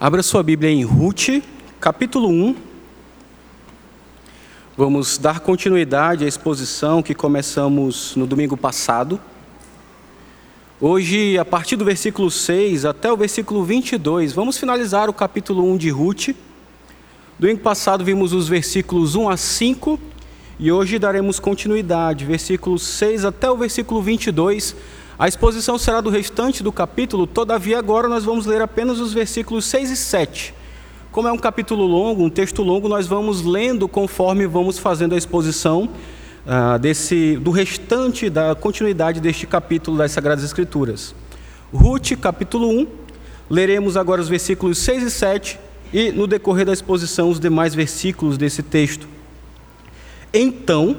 Abra sua Bíblia em Ruth, capítulo 1. Vamos dar continuidade à exposição que começamos no domingo passado. Hoje, a partir do versículo 6 até o versículo 22, vamos finalizar o capítulo 1 de Ruth. Domingo passado vimos os versículos 1 a 5 e hoje daremos continuidade, versículos 6 até o versículo 22. A exposição será do restante do capítulo, todavia agora nós vamos ler apenas os versículos 6 e 7. Como é um capítulo longo, um texto longo, nós vamos lendo conforme vamos fazendo a exposição ah, desse, do restante da continuidade deste capítulo das Sagradas Escrituras. Ruth, capítulo 1, leremos agora os versículos 6 e 7 e, no decorrer da exposição, os demais versículos desse texto. Então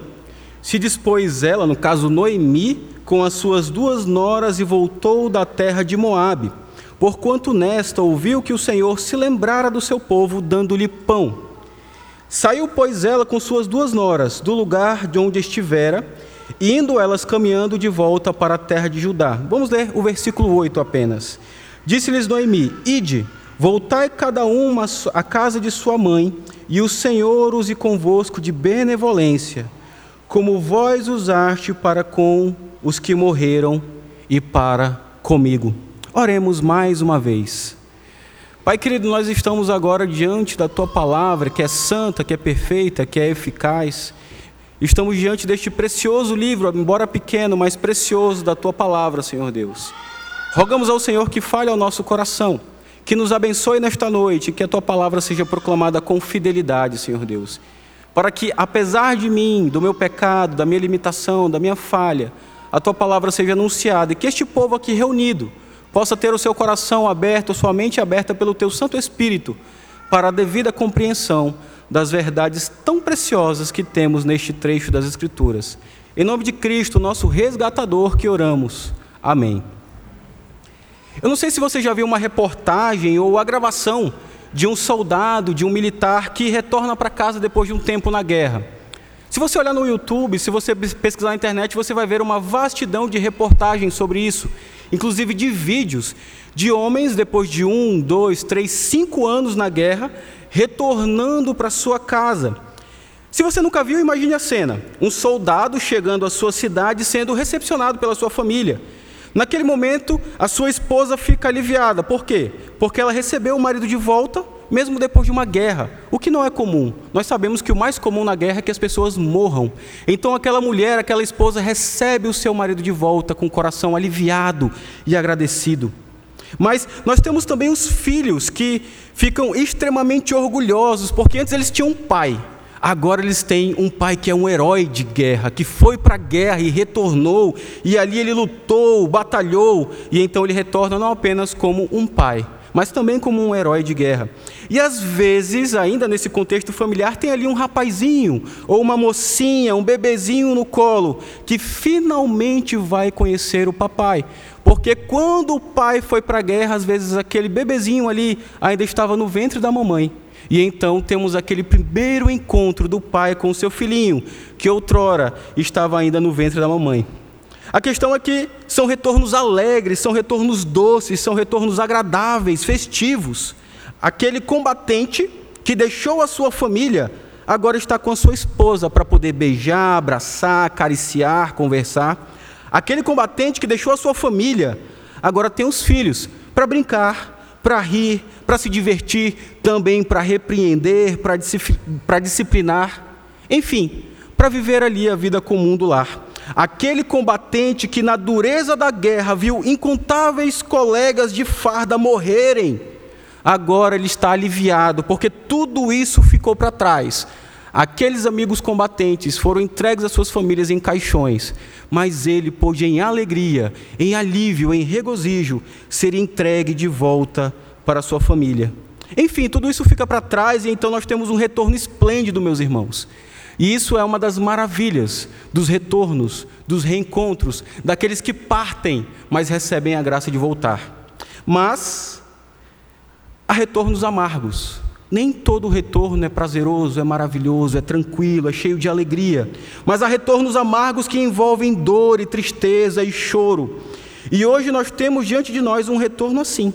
se dispôs ela, no caso Noemi, com as suas duas noras e voltou da terra de Moabe, porquanto nesta ouviu que o Senhor se lembrara do seu povo, dando-lhe pão. Saiu, pois, ela com suas duas noras do lugar de onde estivera, indo elas caminhando de volta para a terra de Judá. Vamos ler o versículo 8 apenas. Disse-lhes Noemi: Ide, voltai cada uma à casa de sua mãe, e o Senhor use convosco de benevolência, como vós usaste para com os que morreram e para comigo. Oremos mais uma vez. Pai querido, nós estamos agora diante da tua palavra, que é santa, que é perfeita, que é eficaz. Estamos diante deste precioso livro, embora pequeno, mas precioso da tua palavra, Senhor Deus. Rogamos ao Senhor que fale ao nosso coração que nos abençoe nesta noite, que a tua palavra seja proclamada com fidelidade, Senhor Deus. Para que, apesar de mim, do meu pecado, da minha limitação, da minha falha, a tua palavra seja anunciada e que este povo aqui reunido possa ter o seu coração aberto, sua mente aberta pelo teu Santo Espírito, para a devida compreensão das verdades tão preciosas que temos neste trecho das Escrituras. Em nome de Cristo, nosso resgatador, que oramos. Amém. Eu não sei se você já viu uma reportagem ou a gravação de um soldado, de um militar que retorna para casa depois de um tempo na guerra. Se você olhar no YouTube, se você pesquisar na internet, você vai ver uma vastidão de reportagens sobre isso, inclusive de vídeos de homens depois de um, dois, três, cinco anos na guerra, retornando para sua casa. Se você nunca viu, imagine a cena: um soldado chegando à sua cidade sendo recepcionado pela sua família. Naquele momento, a sua esposa fica aliviada. Por quê? Porque ela recebeu o marido de volta, mesmo depois de uma guerra, o que não é comum. Nós sabemos que o mais comum na guerra é que as pessoas morram. Então, aquela mulher, aquela esposa, recebe o seu marido de volta com o coração aliviado e agradecido. Mas nós temos também os filhos que ficam extremamente orgulhosos, porque antes eles tinham um pai, Agora eles têm um pai que é um herói de guerra, que foi para a guerra e retornou, e ali ele lutou, batalhou, e então ele retorna não apenas como um pai, mas também como um herói de guerra. E às vezes, ainda nesse contexto familiar, tem ali um rapazinho, ou uma mocinha, um bebezinho no colo, que finalmente vai conhecer o papai. Porque quando o pai foi para a guerra, às vezes aquele bebezinho ali ainda estava no ventre da mamãe. E então temos aquele primeiro encontro do pai com o seu filhinho, que outrora estava ainda no ventre da mamãe. A questão é que são retornos alegres, são retornos doces, são retornos agradáveis, festivos. Aquele combatente que deixou a sua família agora está com a sua esposa para poder beijar, abraçar, acariciar, conversar. Aquele combatente que deixou a sua família agora tem os filhos para brincar, para rir, para se divertir, também para repreender, para disciplinar, enfim, para viver ali a vida comum do lar. Aquele combatente que na dureza da guerra viu incontáveis colegas de farda morrerem, agora ele está aliviado, porque tudo isso ficou para trás. Aqueles amigos combatentes foram entregues às suas famílias em caixões, mas ele pôde, em alegria, em alívio, em regozijo, ser entregue de volta para sua família. Enfim, tudo isso fica para trás e então nós temos um retorno esplêndido, meus irmãos. E isso é uma das maravilhas dos retornos, dos reencontros, daqueles que partem, mas recebem a graça de voltar. Mas há retornos amargos. Nem todo retorno é prazeroso, é maravilhoso, é tranquilo, é cheio de alegria. Mas há retornos amargos que envolvem dor e tristeza e choro. E hoje nós temos diante de nós um retorno assim.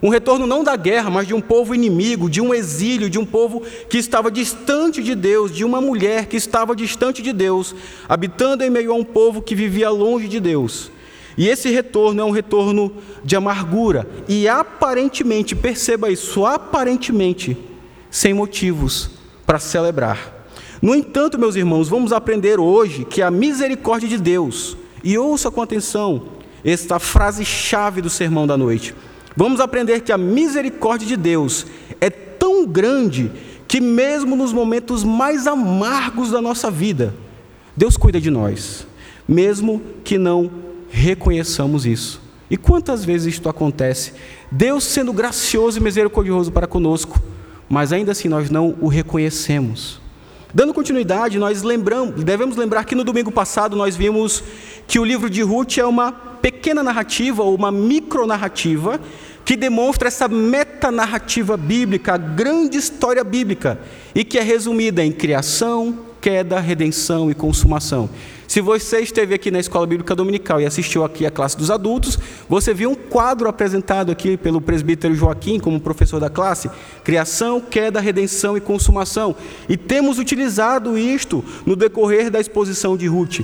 Um retorno não da guerra, mas de um povo inimigo, de um exílio, de um povo que estava distante de Deus, de uma mulher que estava distante de Deus, habitando em meio a um povo que vivia longe de Deus. E esse retorno é um retorno de amargura, e aparentemente, perceba isso, aparentemente, sem motivos para celebrar. No entanto, meus irmãos, vamos aprender hoje que a misericórdia de Deus, e ouça com atenção esta frase-chave do sermão da noite vamos aprender que a misericórdia de Deus é tão grande que, mesmo nos momentos mais amargos da nossa vida, Deus cuida de nós, mesmo que não reconheçamos isso. E quantas vezes isto acontece? Deus sendo gracioso e misericordioso para conosco, mas ainda assim nós não o reconhecemos. Dando continuidade, nós lembramos, devemos lembrar que no domingo passado nós vimos que o livro de Ruth é uma pequena narrativa ou uma micronarrativa que demonstra essa metanarrativa bíblica, a grande história bíblica, e que é resumida em criação, queda, redenção e consumação. Se você esteve aqui na Escola Bíblica Dominical e assistiu aqui a classe dos adultos, você viu um quadro apresentado aqui pelo presbítero Joaquim como professor da classe, criação, queda, redenção e consumação. E temos utilizado isto no decorrer da exposição de Ruth.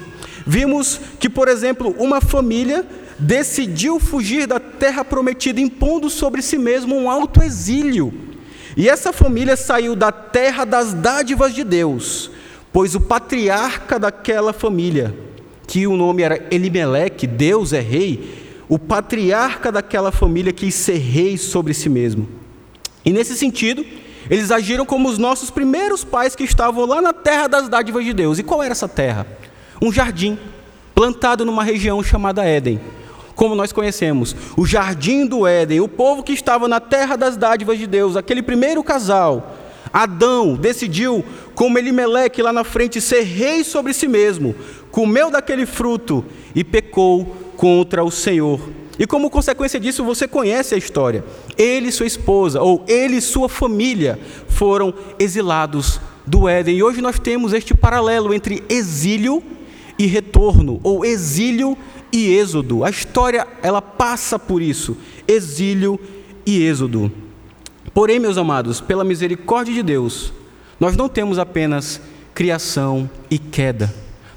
Vimos que, por exemplo, uma família decidiu fugir da terra prometida, impondo sobre si mesmo um alto exílio. E essa família saiu da terra das dádivas de Deus, pois o patriarca daquela família, que o nome era Elimeleque, Deus é rei, o patriarca daquela família quis ser rei sobre si mesmo. E nesse sentido, eles agiram como os nossos primeiros pais que estavam lá na terra das dádivas de Deus. E qual era essa terra? Um jardim plantado numa região chamada Éden como nós conhecemos, o jardim do Éden, o povo que estava na terra das dádivas de Deus, aquele primeiro casal, Adão decidiu, como Elimeleque lá na frente, ser rei sobre si mesmo, comeu daquele fruto e pecou contra o Senhor. E como consequência disso, você conhece a história. Ele e sua esposa, ou ele e sua família, foram exilados do Éden. E hoje nós temos este paralelo entre exílio e retorno, ou exílio e êxodo. A história ela passa por isso, exílio e êxodo. Porém, meus amados, pela misericórdia de Deus, nós não temos apenas criação e queda,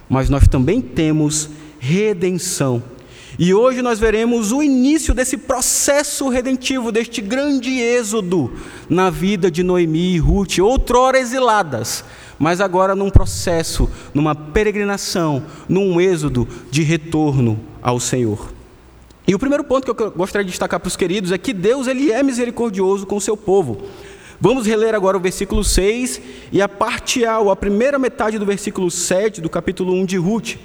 mas nós também temos redenção. E hoje nós veremos o início desse processo redentivo, deste grande êxodo na vida de Noemi e Ruth, outrora exiladas, mas agora num processo, numa peregrinação, num êxodo de retorno ao Senhor. E o primeiro ponto que eu gostaria de destacar para os queridos é que Deus ele é misericordioso com o seu povo. Vamos reler agora o versículo 6 e a parte A, ou a primeira metade do versículo 7 do capítulo 1 de Ruth.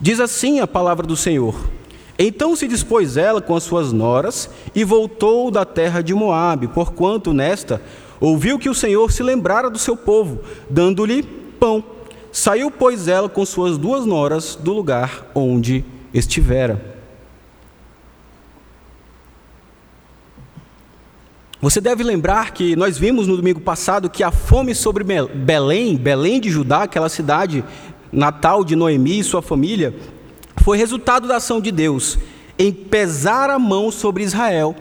Diz assim a palavra do Senhor: Então se dispôs ela com as suas noras e voltou da terra de Moabe, porquanto nesta Ouviu que o Senhor se lembrara do seu povo, dando-lhe pão. Saiu, pois, ela com suas duas noras do lugar onde estivera. Você deve lembrar que nós vimos no domingo passado que a fome sobre Belém, Belém de Judá, aquela cidade natal de Noemi e sua família, foi resultado da ação de Deus em pesar a mão sobre Israel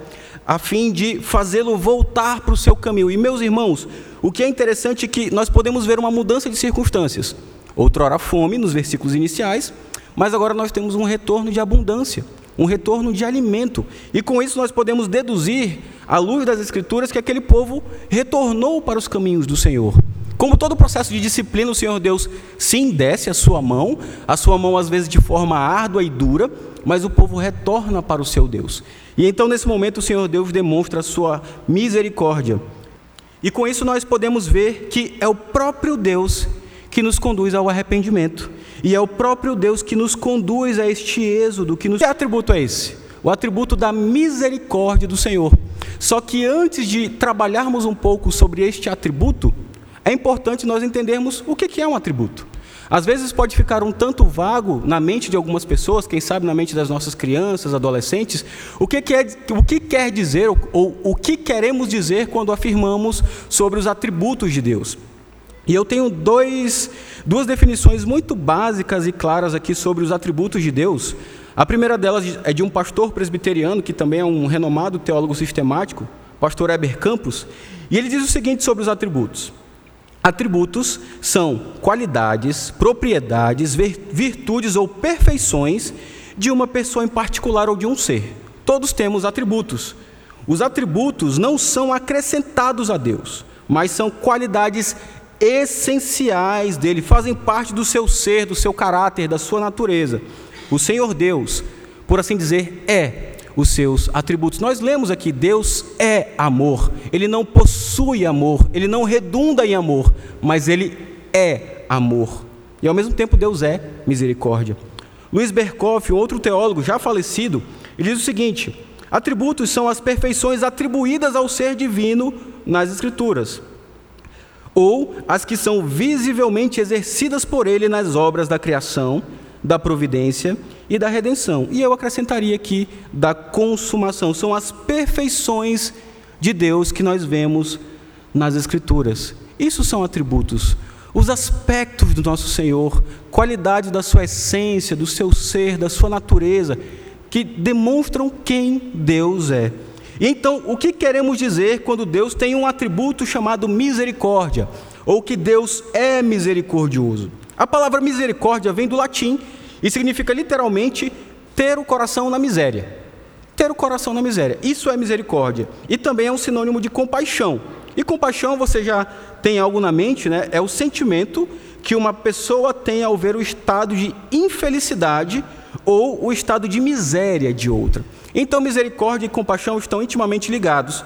a fim de fazê-lo voltar para o seu caminho. E meus irmãos, o que é interessante é que nós podemos ver uma mudança de circunstâncias. Outrora fome nos versículos iniciais, mas agora nós temos um retorno de abundância, um retorno de alimento. E com isso nós podemos deduzir, à luz das Escrituras, que aquele povo retornou para os caminhos do Senhor. Como todo processo de disciplina, o Senhor Deus sim desce a sua mão, a sua mão às vezes de forma árdua e dura, mas o povo retorna para o seu Deus. E então, nesse momento, o Senhor Deus demonstra a sua misericórdia. E com isso nós podemos ver que é o próprio Deus que nos conduz ao arrependimento. E é o próprio Deus que nos conduz a este êxodo. Que, nos... que atributo é esse? O atributo da misericórdia do Senhor. Só que antes de trabalharmos um pouco sobre este atributo, é importante nós entendermos o que é um atributo. Às vezes pode ficar um tanto vago na mente de algumas pessoas, quem sabe na mente das nossas crianças, adolescentes, o que quer, o que quer dizer ou, ou o que queremos dizer quando afirmamos sobre os atributos de Deus. E eu tenho dois, duas definições muito básicas e claras aqui sobre os atributos de Deus. A primeira delas é de um pastor presbiteriano, que também é um renomado teólogo sistemático, pastor Heber Campos, e ele diz o seguinte sobre os atributos: Atributos são qualidades, propriedades, virtudes ou perfeições de uma pessoa em particular ou de um ser. Todos temos atributos. Os atributos não são acrescentados a Deus, mas são qualidades essenciais dele, fazem parte do seu ser, do seu caráter, da sua natureza. O Senhor Deus, por assim dizer, é os seus atributos. Nós lemos aqui: Deus é amor, ele não possui amor, ele não redunda em amor, mas ele é amor. E ao mesmo tempo, Deus é misericórdia. Luiz Berkoff, outro teólogo já falecido, ele diz o seguinte: atributos são as perfeições atribuídas ao ser divino nas Escrituras, ou as que são visivelmente exercidas por ele nas obras da criação, da providência e da redenção. E eu acrescentaria aqui da consumação. São as perfeições de Deus que nós vemos nas Escrituras. Isso são atributos, os aspectos do nosso Senhor, qualidade da sua essência, do seu ser, da sua natureza, que demonstram quem Deus é. E então, o que queremos dizer quando Deus tem um atributo chamado misericórdia, ou que Deus é misericordioso? A palavra misericórdia vem do latim e significa literalmente ter o coração na miséria. Ter o coração na miséria. Isso é misericórdia. E também é um sinônimo de compaixão. E compaixão, você já tem algo na mente, né? É o sentimento que uma pessoa tem ao ver o estado de infelicidade ou o estado de miséria de outra. Então, misericórdia e compaixão estão intimamente ligados.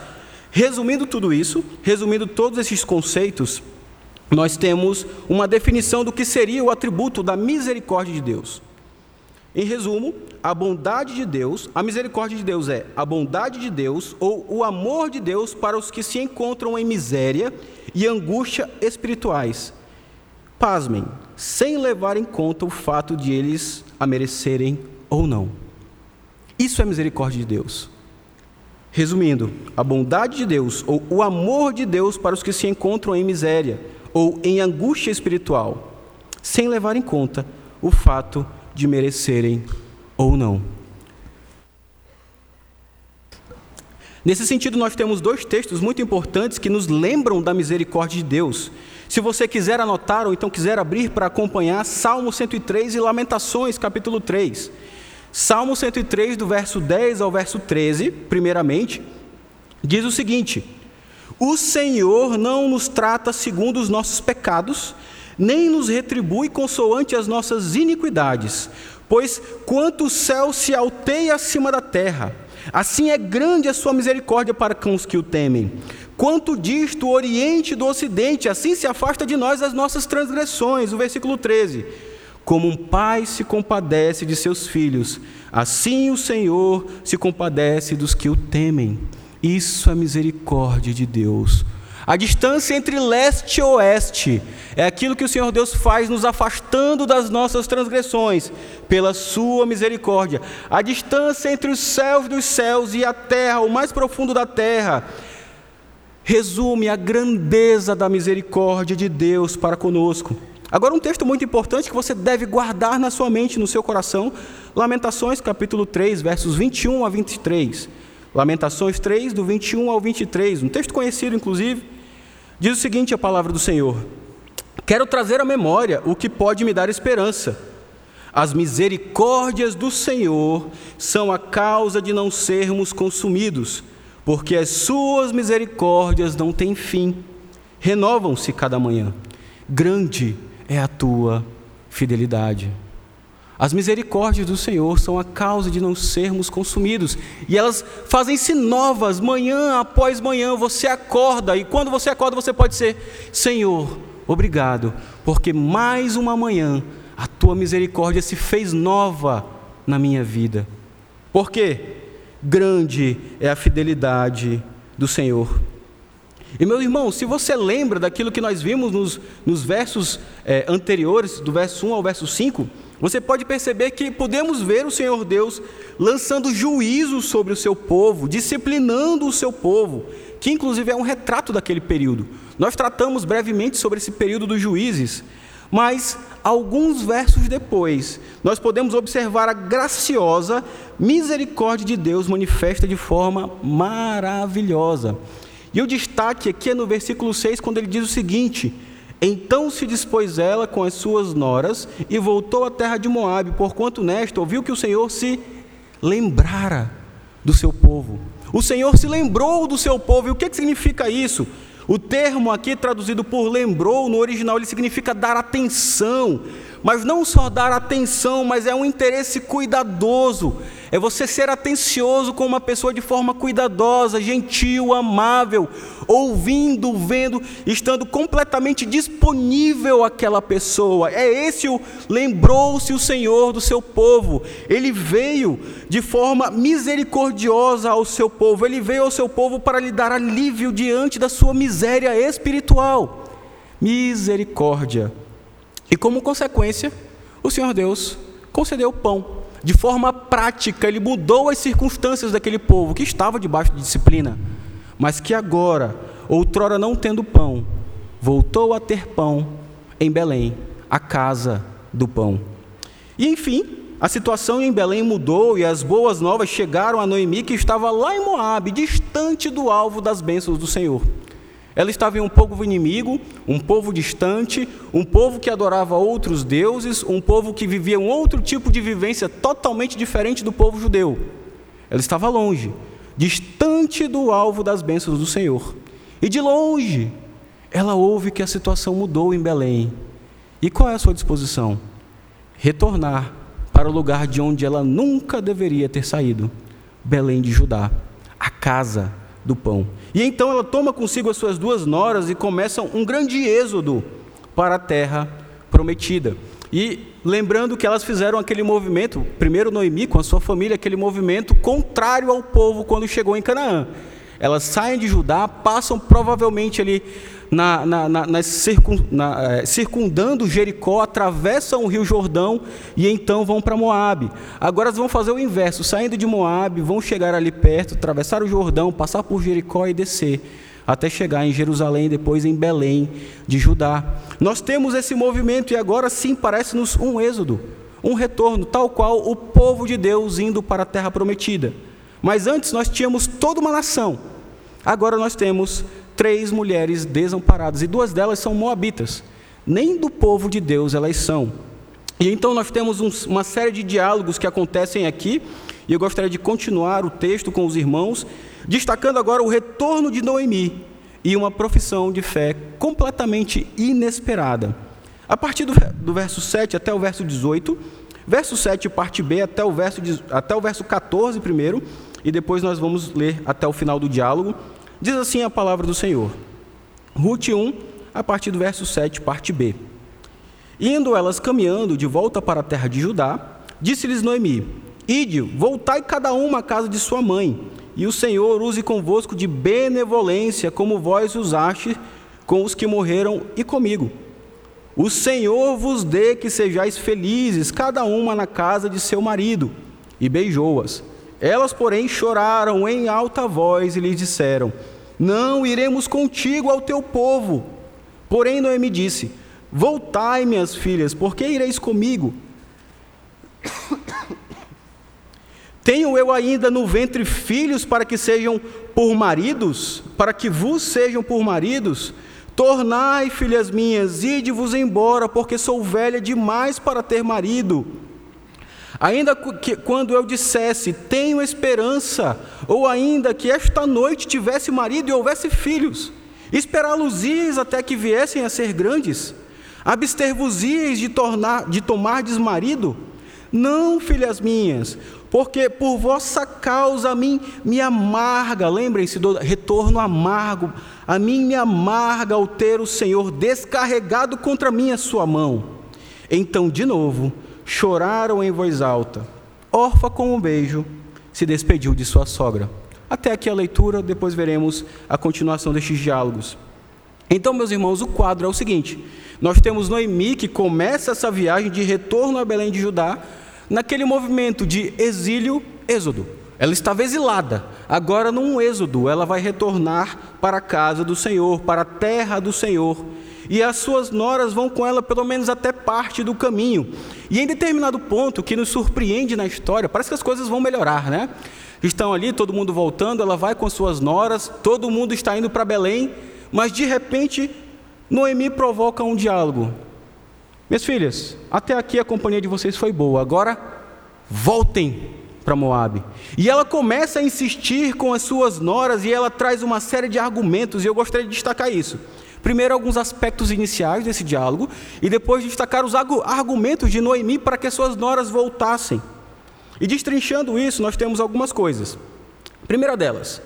Resumindo tudo isso, resumindo todos esses conceitos, nós temos uma definição do que seria o atributo da misericórdia de Deus. Em resumo, a bondade de Deus, a misericórdia de Deus é a bondade de Deus ou o amor de Deus para os que se encontram em miséria e angústia espirituais. Pasmem, sem levar em conta o fato de eles a merecerem ou não. Isso é misericórdia de Deus. Resumindo, a bondade de Deus ou o amor de Deus para os que se encontram em miséria ou em angústia espiritual, sem levar em conta o fato de merecerem ou não. Nesse sentido, nós temos dois textos muito importantes que nos lembram da misericórdia de Deus. Se você quiser anotar ou então quiser abrir para acompanhar, Salmo 103 e Lamentações, capítulo 3. Salmo 103, do verso 10 ao verso 13, primeiramente, diz o seguinte: o Senhor não nos trata segundo os nossos pecados, nem nos retribui consoante as nossas iniquidades. Pois quanto o céu se alteia acima da terra, assim é grande a sua misericórdia para com os que o temem. Quanto disto o oriente do ocidente, assim se afasta de nós as nossas transgressões. O versículo 13. Como um pai se compadece de seus filhos, assim o Senhor se compadece dos que o temem. Isso é misericórdia de Deus. A distância entre leste e oeste é aquilo que o Senhor Deus faz nos afastando das nossas transgressões, pela sua misericórdia. A distância entre os céus dos céus e a terra, o mais profundo da terra, resume a grandeza da misericórdia de Deus para conosco. Agora, um texto muito importante que você deve guardar na sua mente, no seu coração, Lamentações, capítulo 3, versos 21 a 23. Lamentações 3, do 21 ao 23, um texto conhecido, inclusive, diz o seguinte: a palavra do Senhor. Quero trazer à memória o que pode me dar esperança. As misericórdias do Senhor são a causa de não sermos consumidos, porque as suas misericórdias não têm fim, renovam-se cada manhã. Grande é a tua fidelidade. As misericórdias do Senhor são a causa de não sermos consumidos, e elas fazem-se novas manhã após manhã. Você acorda, e quando você acorda, você pode ser: Senhor, obrigado, porque mais uma manhã a tua misericórdia se fez nova na minha vida. Por quê? Grande é a fidelidade do Senhor. E meu irmão, se você lembra daquilo que nós vimos nos, nos versos é, anteriores, do verso 1 ao verso 5, você pode perceber que podemos ver o Senhor Deus lançando juízo sobre o seu povo, disciplinando o seu povo, que inclusive é um retrato daquele período. Nós tratamos brevemente sobre esse período dos juízes, Mas, alguns versos depois, nós podemos observar a graciosa misericórdia de Deus manifesta de forma maravilhosa. E o destaque aqui é no versículo 6, quando ele diz o seguinte: Então se dispôs ela com as suas noras e voltou à terra de Moabe, porquanto nesta ouviu que o Senhor se lembrara do seu povo. O Senhor se lembrou do seu povo. E o que, que significa isso? O termo aqui traduzido por lembrou, no original ele significa dar atenção, mas não só dar atenção, mas é um interesse cuidadoso, é você ser atencioso com uma pessoa de forma cuidadosa, gentil, amável, ouvindo, vendo, estando completamente disponível àquela pessoa. É esse o lembrou-se o Senhor do seu povo. Ele veio de forma misericordiosa ao seu povo. Ele veio ao seu povo para lhe dar alívio diante da sua miséria espiritual. Misericórdia. E como consequência, o Senhor Deus concedeu pão de forma prática, ele mudou as circunstâncias daquele povo que estava debaixo de disciplina, mas que agora, outrora não tendo pão, voltou a ter pão em Belém, a casa do pão. E enfim, a situação em Belém mudou e as boas novas chegaram a Noemi, que estava lá em Moabe, distante do alvo das bênçãos do Senhor. Ela estava em um povo inimigo, um povo distante, um povo que adorava outros deuses, um povo que vivia um outro tipo de vivência totalmente diferente do povo judeu. Ela estava longe, distante do alvo das bênçãos do Senhor. E de longe, ela ouve que a situação mudou em Belém. E qual é a sua disposição? Retornar para o lugar de onde ela nunca deveria ter saído Belém de Judá, a casa do pão. E então ela toma consigo as suas duas noras e começam um grande êxodo para a terra prometida. E lembrando que elas fizeram aquele movimento, primeiro Noemi com a sua família, aquele movimento contrário ao povo quando chegou em Canaã. Elas saem de Judá, passam provavelmente ali na, na, na, circun, na, é, circundando Jericó, atravessam o rio Jordão e então vão para Moabe. Agora elas vão fazer o inverso, saindo de Moabe, vão chegar ali perto, atravessar o Jordão, passar por Jericó e descer até chegar em Jerusalém, depois em Belém de Judá. Nós temos esse movimento e agora sim parece-nos um êxodo, um retorno, tal qual o povo de Deus indo para a terra prometida. Mas antes nós tínhamos toda uma nação, agora nós temos três mulheres desamparadas, e duas delas são moabitas. Nem do povo de Deus elas são. E então nós temos um, uma série de diálogos que acontecem aqui, e eu gostaria de continuar o texto com os irmãos, destacando agora o retorno de Noemi e uma profissão de fé completamente inesperada. A partir do, do verso 7 até o verso 18, verso 7, parte B, até o verso, até o verso 14 primeiro, e depois nós vamos ler até o final do diálogo. Diz assim a palavra do Senhor. Ruth 1, a partir do verso 7, parte B. Indo elas caminhando de volta para a terra de Judá, disse-lhes Noemi: Ide, voltai cada uma à casa de sua mãe, e o Senhor use convosco de benevolência, como vós usaste com os que morreram e comigo. O Senhor vos dê que sejais felizes, cada uma na casa de seu marido. E beijou-as. Elas, porém, choraram em alta voz e lhe disseram: Não iremos contigo ao teu povo. Porém, Noemi disse: Voltai, minhas filhas, porque ireis comigo? Tenho eu ainda no ventre filhos para que sejam por maridos, para que vos sejam por maridos? Tornai, filhas minhas, ide-vos embora, porque sou velha demais para ter marido. Ainda que quando eu dissesse, tenho esperança, ou ainda que esta noite tivesse marido e houvesse filhos, esperá-los-ias até que viessem a ser grandes? Abster-vos-ias de, tornar, de tomar desmarido? Não, filhas minhas, porque por vossa causa a mim me amarga, lembrem-se do retorno amargo, a mim me amarga ao ter o Senhor descarregado contra mim a sua mão. Então, de novo, choraram em voz alta. Orfa, com um beijo, se despediu de sua sogra. Até aqui a leitura, depois veremos a continuação destes diálogos. Então, meus irmãos, o quadro é o seguinte: nós temos Noemi que começa essa viagem de retorno a Belém de Judá, naquele movimento de exílio-êxodo. Ela estava exilada, agora num êxodo, ela vai retornar para a casa do Senhor, para a terra do Senhor. E as suas noras vão com ela pelo menos até parte do caminho. E em determinado ponto que nos surpreende na história, parece que as coisas vão melhorar, né? Estão ali, todo mundo voltando, ela vai com suas noras, todo mundo está indo para Belém, mas de repente Noemi provoca um diálogo. Minhas filhas, até aqui a companhia de vocês foi boa, agora voltem para Moabe. E ela começa a insistir com as suas noras e ela traz uma série de argumentos, e eu gostaria de destacar isso. Primeiro, alguns aspectos iniciais desse diálogo, e depois destacar os argumentos de Noemi para que as suas noras voltassem. E destrinchando isso, nós temos algumas coisas. Primeira delas,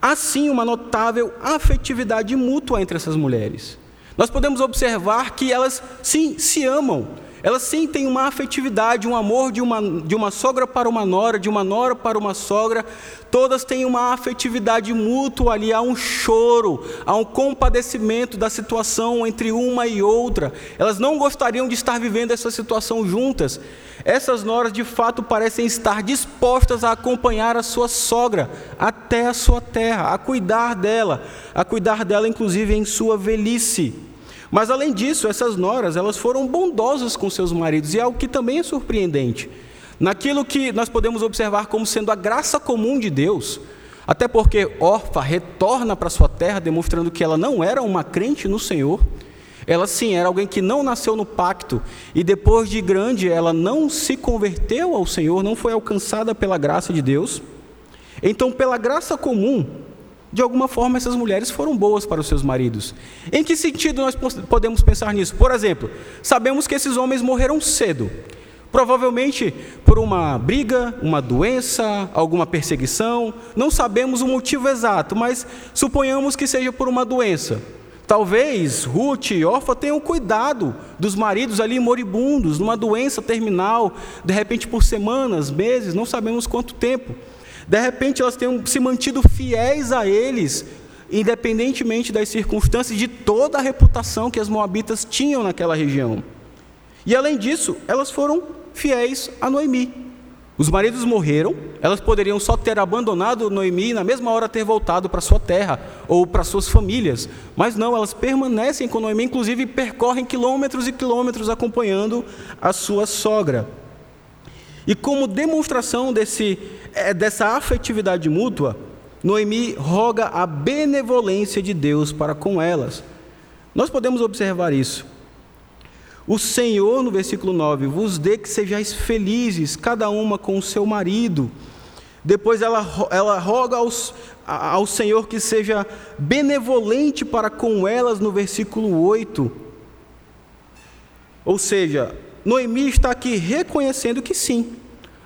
há sim uma notável afetividade mútua entre essas mulheres. Nós podemos observar que elas sim se amam, elas sentem uma afetividade, um amor de uma, de uma sogra para uma nora, de uma nora para uma sogra. Todas têm uma afetividade mútua ali, há um choro, há um compadecimento da situação entre uma e outra. Elas não gostariam de estar vivendo essa situação juntas. Essas noras de fato parecem estar dispostas a acompanhar a sua sogra até a sua terra, a cuidar dela, a cuidar dela inclusive em sua velhice. Mas além disso, essas noras, elas foram bondosas com seus maridos, e é algo que também é surpreendente. Naquilo que nós podemos observar como sendo a graça comum de Deus, até porque Orfa retorna para sua terra, demonstrando que ela não era uma crente no Senhor. Ela sim era alguém que não nasceu no pacto e depois de grande ela não se converteu ao Senhor, não foi alcançada pela graça de Deus. Então, pela graça comum, de alguma forma essas mulheres foram boas para os seus maridos. Em que sentido nós podemos pensar nisso? Por exemplo, sabemos que esses homens morreram cedo. Provavelmente por uma briga, uma doença, alguma perseguição. Não sabemos o motivo exato, mas suponhamos que seja por uma doença. Talvez Ruth e Orfa tenham cuidado dos maridos ali moribundos, numa doença terminal, de repente por semanas, meses, não sabemos quanto tempo. De repente elas tenham se mantido fiéis a eles, independentemente das circunstâncias, de toda a reputação que as moabitas tinham naquela região. E além disso, elas foram fiéis a Noemi. Os maridos morreram, elas poderiam só ter abandonado Noemi e na mesma hora ter voltado para sua terra ou para suas famílias, mas não, elas permanecem com Noemi, inclusive percorrem quilômetros e quilômetros acompanhando a sua sogra. E como demonstração desse, é, dessa afetividade mútua, Noemi roga a benevolência de Deus para com elas. Nós podemos observar isso. O Senhor, no versículo 9, vos dê que sejais felizes, cada uma com o seu marido. Depois ela, ela roga aos, ao Senhor que seja benevolente para com elas, no versículo 8. Ou seja, Noemi está aqui reconhecendo que sim,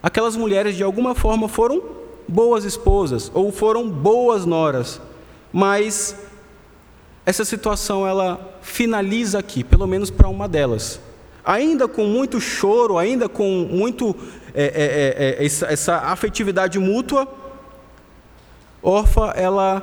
aquelas mulheres de alguma forma foram boas esposas ou foram boas noras, mas essa situação ela finaliza aqui, pelo menos para uma delas. Ainda com muito choro, ainda com muito é, é, é, é essa, essa afetividade mútua, Orfa, ela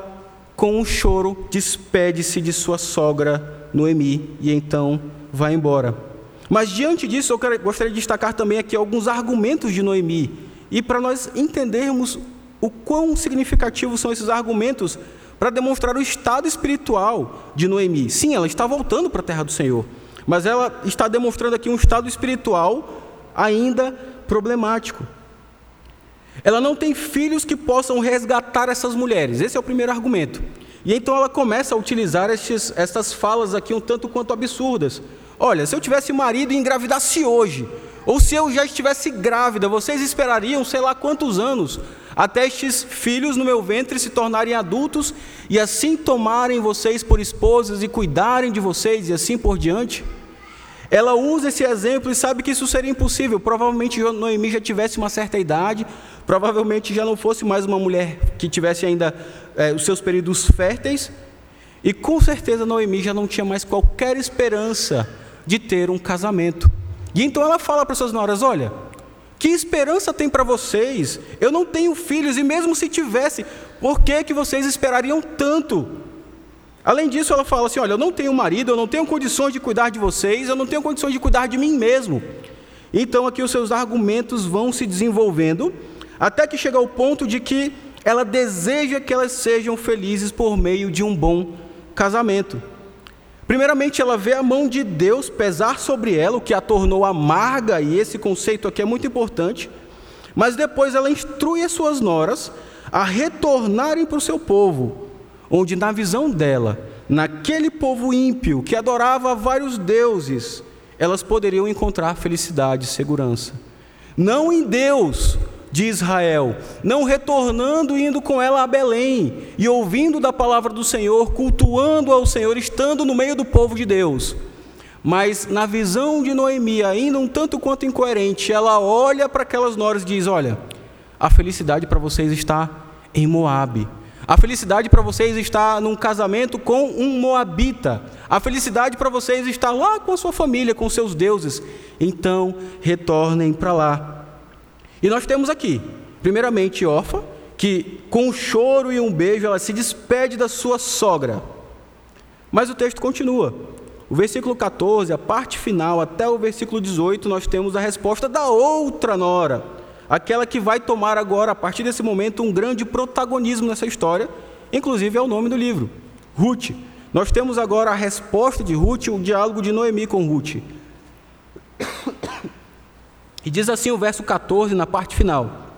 com um choro despede-se de sua sogra Noemi e então vai embora. Mas diante disso, eu gostaria de destacar também aqui alguns argumentos de Noemi. E para nós entendermos o quão significativos são esses argumentos para demonstrar o estado espiritual de Noemi. Sim, ela está voltando para a terra do Senhor, mas ela está demonstrando aqui um estado espiritual ainda problemático. Ela não tem filhos que possam resgatar essas mulheres. Esse é o primeiro argumento. E então ela começa a utilizar estes, estas falas aqui um tanto quanto absurdas. Olha, se eu tivesse marido e engravidasse hoje, ou se eu já estivesse grávida, vocês esperariam sei lá quantos anos até estes filhos no meu ventre se tornarem adultos e assim tomarem vocês por esposas e cuidarem de vocês e assim por diante? Ela usa esse exemplo e sabe que isso seria impossível. Provavelmente Noemi já tivesse uma certa idade, provavelmente já não fosse mais uma mulher que tivesse ainda é, os seus períodos férteis, e com certeza Noemi já não tinha mais qualquer esperança de ter um casamento. E então ela fala para suas noras: Olha, que esperança tem para vocês? Eu não tenho filhos, e mesmo se tivesse, por que, que vocês esperariam tanto? Além disso, ela fala assim: Olha, eu não tenho marido, eu não tenho condições de cuidar de vocês, eu não tenho condições de cuidar de mim mesmo. Então aqui os seus argumentos vão se desenvolvendo, até que chega ao ponto de que ela deseja que elas sejam felizes por meio de um bom casamento. Primeiramente, ela vê a mão de Deus pesar sobre ela, o que a tornou amarga, e esse conceito aqui é muito importante. Mas depois ela instrui as suas noras a retornarem para o seu povo, onde, na visão dela, naquele povo ímpio que adorava vários deuses, elas poderiam encontrar felicidade e segurança. Não em Deus, de Israel, não retornando indo com ela a Belém e ouvindo da palavra do Senhor, cultuando ao Senhor, estando no meio do povo de Deus. Mas na visão de Noemi, ainda um tanto quanto incoerente, ela olha para aquelas noras e diz: Olha, a felicidade para vocês está em Moabe. A felicidade para vocês está num casamento com um moabita. A felicidade para vocês está lá com a sua família, com seus deuses. Então, retornem para lá. E nós temos aqui, primeiramente, Orfa, que com um choro e um beijo ela se despede da sua sogra. Mas o texto continua. O versículo 14, a parte final, até o versículo 18, nós temos a resposta da outra nora, aquela que vai tomar agora, a partir desse momento, um grande protagonismo nessa história, inclusive é o nome do livro, Ruth. Nós temos agora a resposta de Ruth, o diálogo de Noemi com Ruth. E diz assim o verso 14 na parte final: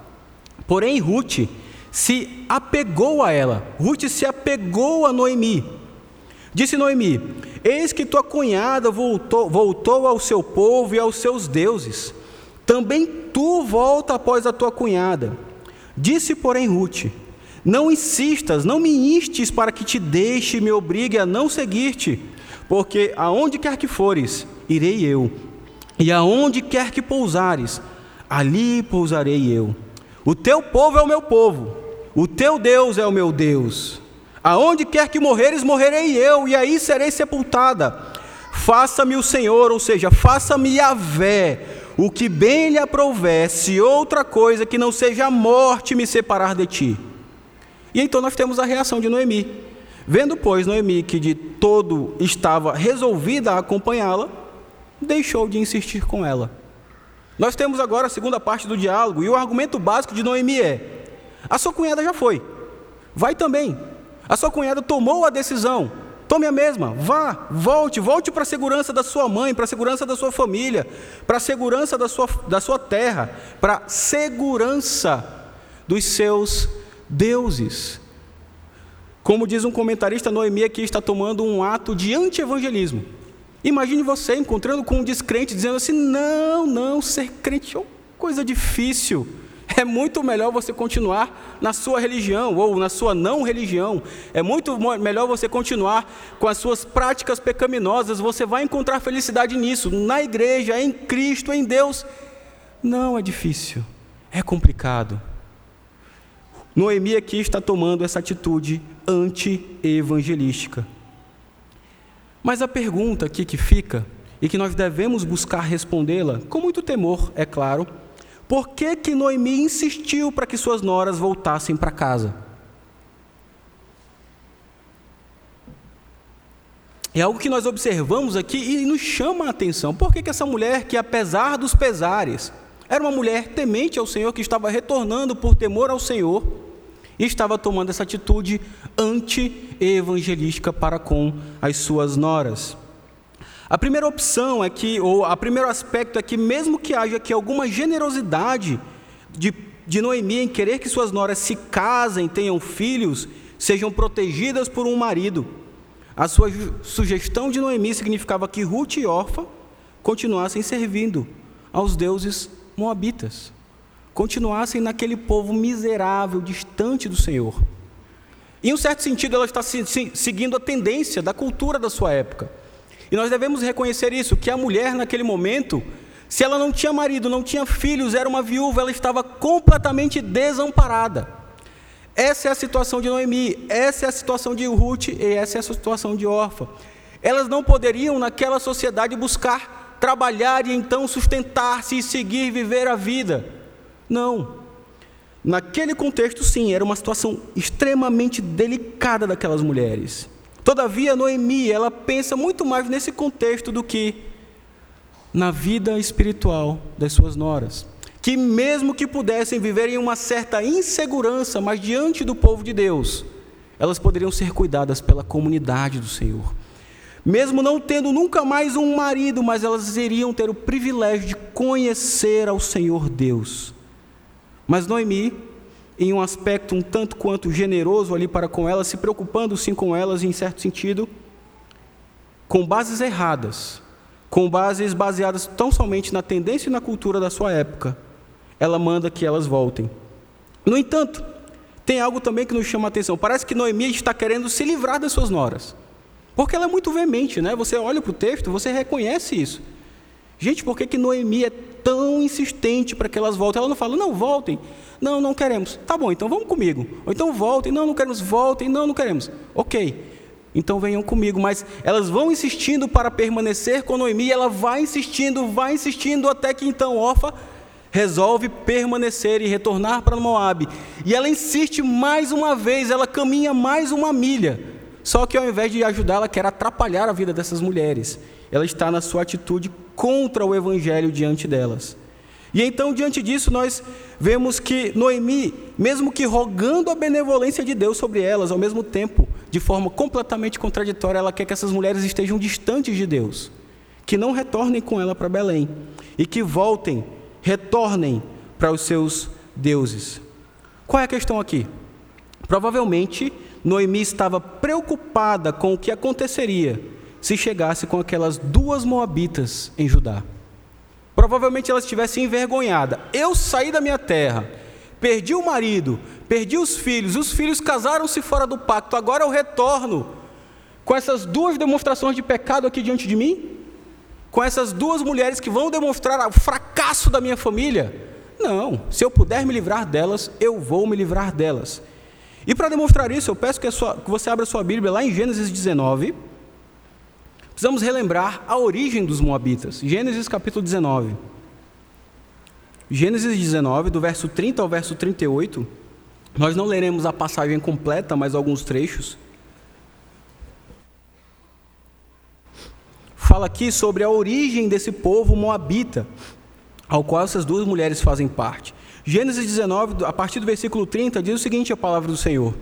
Porém, Ruth se apegou a ela, Ruth se apegou a Noemi. Disse Noemi: Eis que tua cunhada voltou, voltou ao seu povo e aos seus deuses. Também tu volta após a tua cunhada. Disse, porém, Ruth: Não insistas, não me instes para que te deixe e me obrigue a não seguir-te, porque aonde quer que fores, irei eu, e aonde quer que pousares, ali pousarei eu. O teu povo é o meu povo, o teu Deus é o meu Deus. Aonde quer que morreres, morrerei eu, e aí serei sepultada. Faça-me o Senhor, ou seja, faça-me a vé, o que bem lhe aprouver, se outra coisa que não seja a morte me separar de ti. E então nós temos a reação de Noemi. Vendo, pois, Noemi que de todo estava resolvida a acompanhá-la, deixou de insistir com ela. Nós temos agora a segunda parte do diálogo, e o argumento básico de Noemi é: a sua cunhada já foi, vai também. A sua cunhada tomou a decisão, tome a mesma, vá, volte, volte para a segurança da sua mãe, para a segurança da sua família, para a segurança da sua, da sua terra, para a segurança dos seus deuses. Como diz um comentarista, Noemi aqui está tomando um ato de anti-evangelismo. Imagine você encontrando com um descrente dizendo assim: não, não, ser crente é uma coisa difícil. É muito melhor você continuar na sua religião ou na sua não religião. É muito melhor você continuar com as suas práticas pecaminosas. Você vai encontrar felicidade nisso, na igreja, em Cristo, em Deus. Não é difícil, é complicado. Noemi aqui está tomando essa atitude anti-evangelística. Mas a pergunta aqui que fica, e que nós devemos buscar respondê-la, com muito temor, é claro, por que, que Noemi insistiu para que suas noras voltassem para casa? É algo que nós observamos aqui e nos chama a atenção. Por que, que essa mulher, que apesar dos pesares, era uma mulher temente ao Senhor, que estava retornando por temor ao Senhor, e estava tomando essa atitude anti-evangelística para com as suas noras. A primeira opção é que, ou o primeiro aspecto é que, mesmo que haja aqui alguma generosidade de, de Noemi em querer que suas noras se casem, tenham filhos, sejam protegidas por um marido, a sua sugestão de Noemi significava que Ruth e Orfa continuassem servindo aos deuses moabitas continuassem naquele povo miserável, distante do Senhor. Em um certo sentido, ela está seguindo a tendência da cultura da sua época. E nós devemos reconhecer isso, que a mulher naquele momento, se ela não tinha marido, não tinha filhos, era uma viúva, ela estava completamente desamparada. Essa é a situação de Noemi, essa é a situação de Ruth e essa é a situação de Orfa. Elas não poderiam, naquela sociedade, buscar trabalhar e então sustentar-se e seguir viver a vida. Não. Naquele contexto, sim, era uma situação extremamente delicada daquelas mulheres. Todavia, Noemi, ela pensa muito mais nesse contexto do que na vida espiritual das suas noras. Que mesmo que pudessem viver em uma certa insegurança, mas diante do povo de Deus, elas poderiam ser cuidadas pela comunidade do Senhor. mesmo não tendo nunca mais um marido, mas elas iriam ter o privilégio de conhecer ao Senhor Deus. Mas Noemi, em um aspecto um tanto quanto generoso ali para com elas, se preocupando sim com elas, em certo sentido, com bases erradas, com bases baseadas tão somente na tendência e na cultura da sua época, ela manda que elas voltem. No entanto, tem algo também que nos chama a atenção. Parece que Noemi está querendo se livrar das suas noras. Porque ela é muito veemente, né? Você olha para o texto, você reconhece isso. Gente, por que, que Noemi é tão insistente para que elas voltem? Ela não fala, não, voltem. Não, não queremos. Tá bom, então vamos comigo. Ou então voltem. Não, não queremos. Voltem. Não, não queremos. Ok. Então venham comigo. Mas elas vão insistindo para permanecer com Noemi. ela vai insistindo, vai insistindo, até que então Orfa resolve permanecer e retornar para Moabe. E ela insiste mais uma vez, ela caminha mais uma milha. Só que ao invés de ajudar, ela quer atrapalhar a vida dessas mulheres. Ela está na sua atitude contra o evangelho diante delas. E então, diante disso, nós vemos que Noemi, mesmo que rogando a benevolência de Deus sobre elas, ao mesmo tempo, de forma completamente contraditória, ela quer que essas mulheres estejam distantes de Deus, que não retornem com ela para Belém e que voltem, retornem para os seus deuses. Qual é a questão aqui? Provavelmente, Noemi estava preocupada com o que aconteceria se chegasse com aquelas duas moabitas em Judá. Provavelmente ela estivesse envergonhada. Eu saí da minha terra, perdi o marido, perdi os filhos, os filhos casaram-se fora do pacto, agora eu retorno com essas duas demonstrações de pecado aqui diante de mim? Com essas duas mulheres que vão demonstrar o fracasso da minha família? Não, se eu puder me livrar delas, eu vou me livrar delas. E para demonstrar isso, eu peço que, sua, que você abra sua Bíblia lá em Gênesis 19. Precisamos relembrar a origem dos Moabitas. Gênesis capítulo 19. Gênesis 19, do verso 30 ao verso 38. Nós não leremos a passagem completa, mas alguns trechos. Fala aqui sobre a origem desse povo moabita, ao qual essas duas mulheres fazem parte. Gênesis 19, a partir do versículo 30, diz o seguinte: a palavra do Senhor.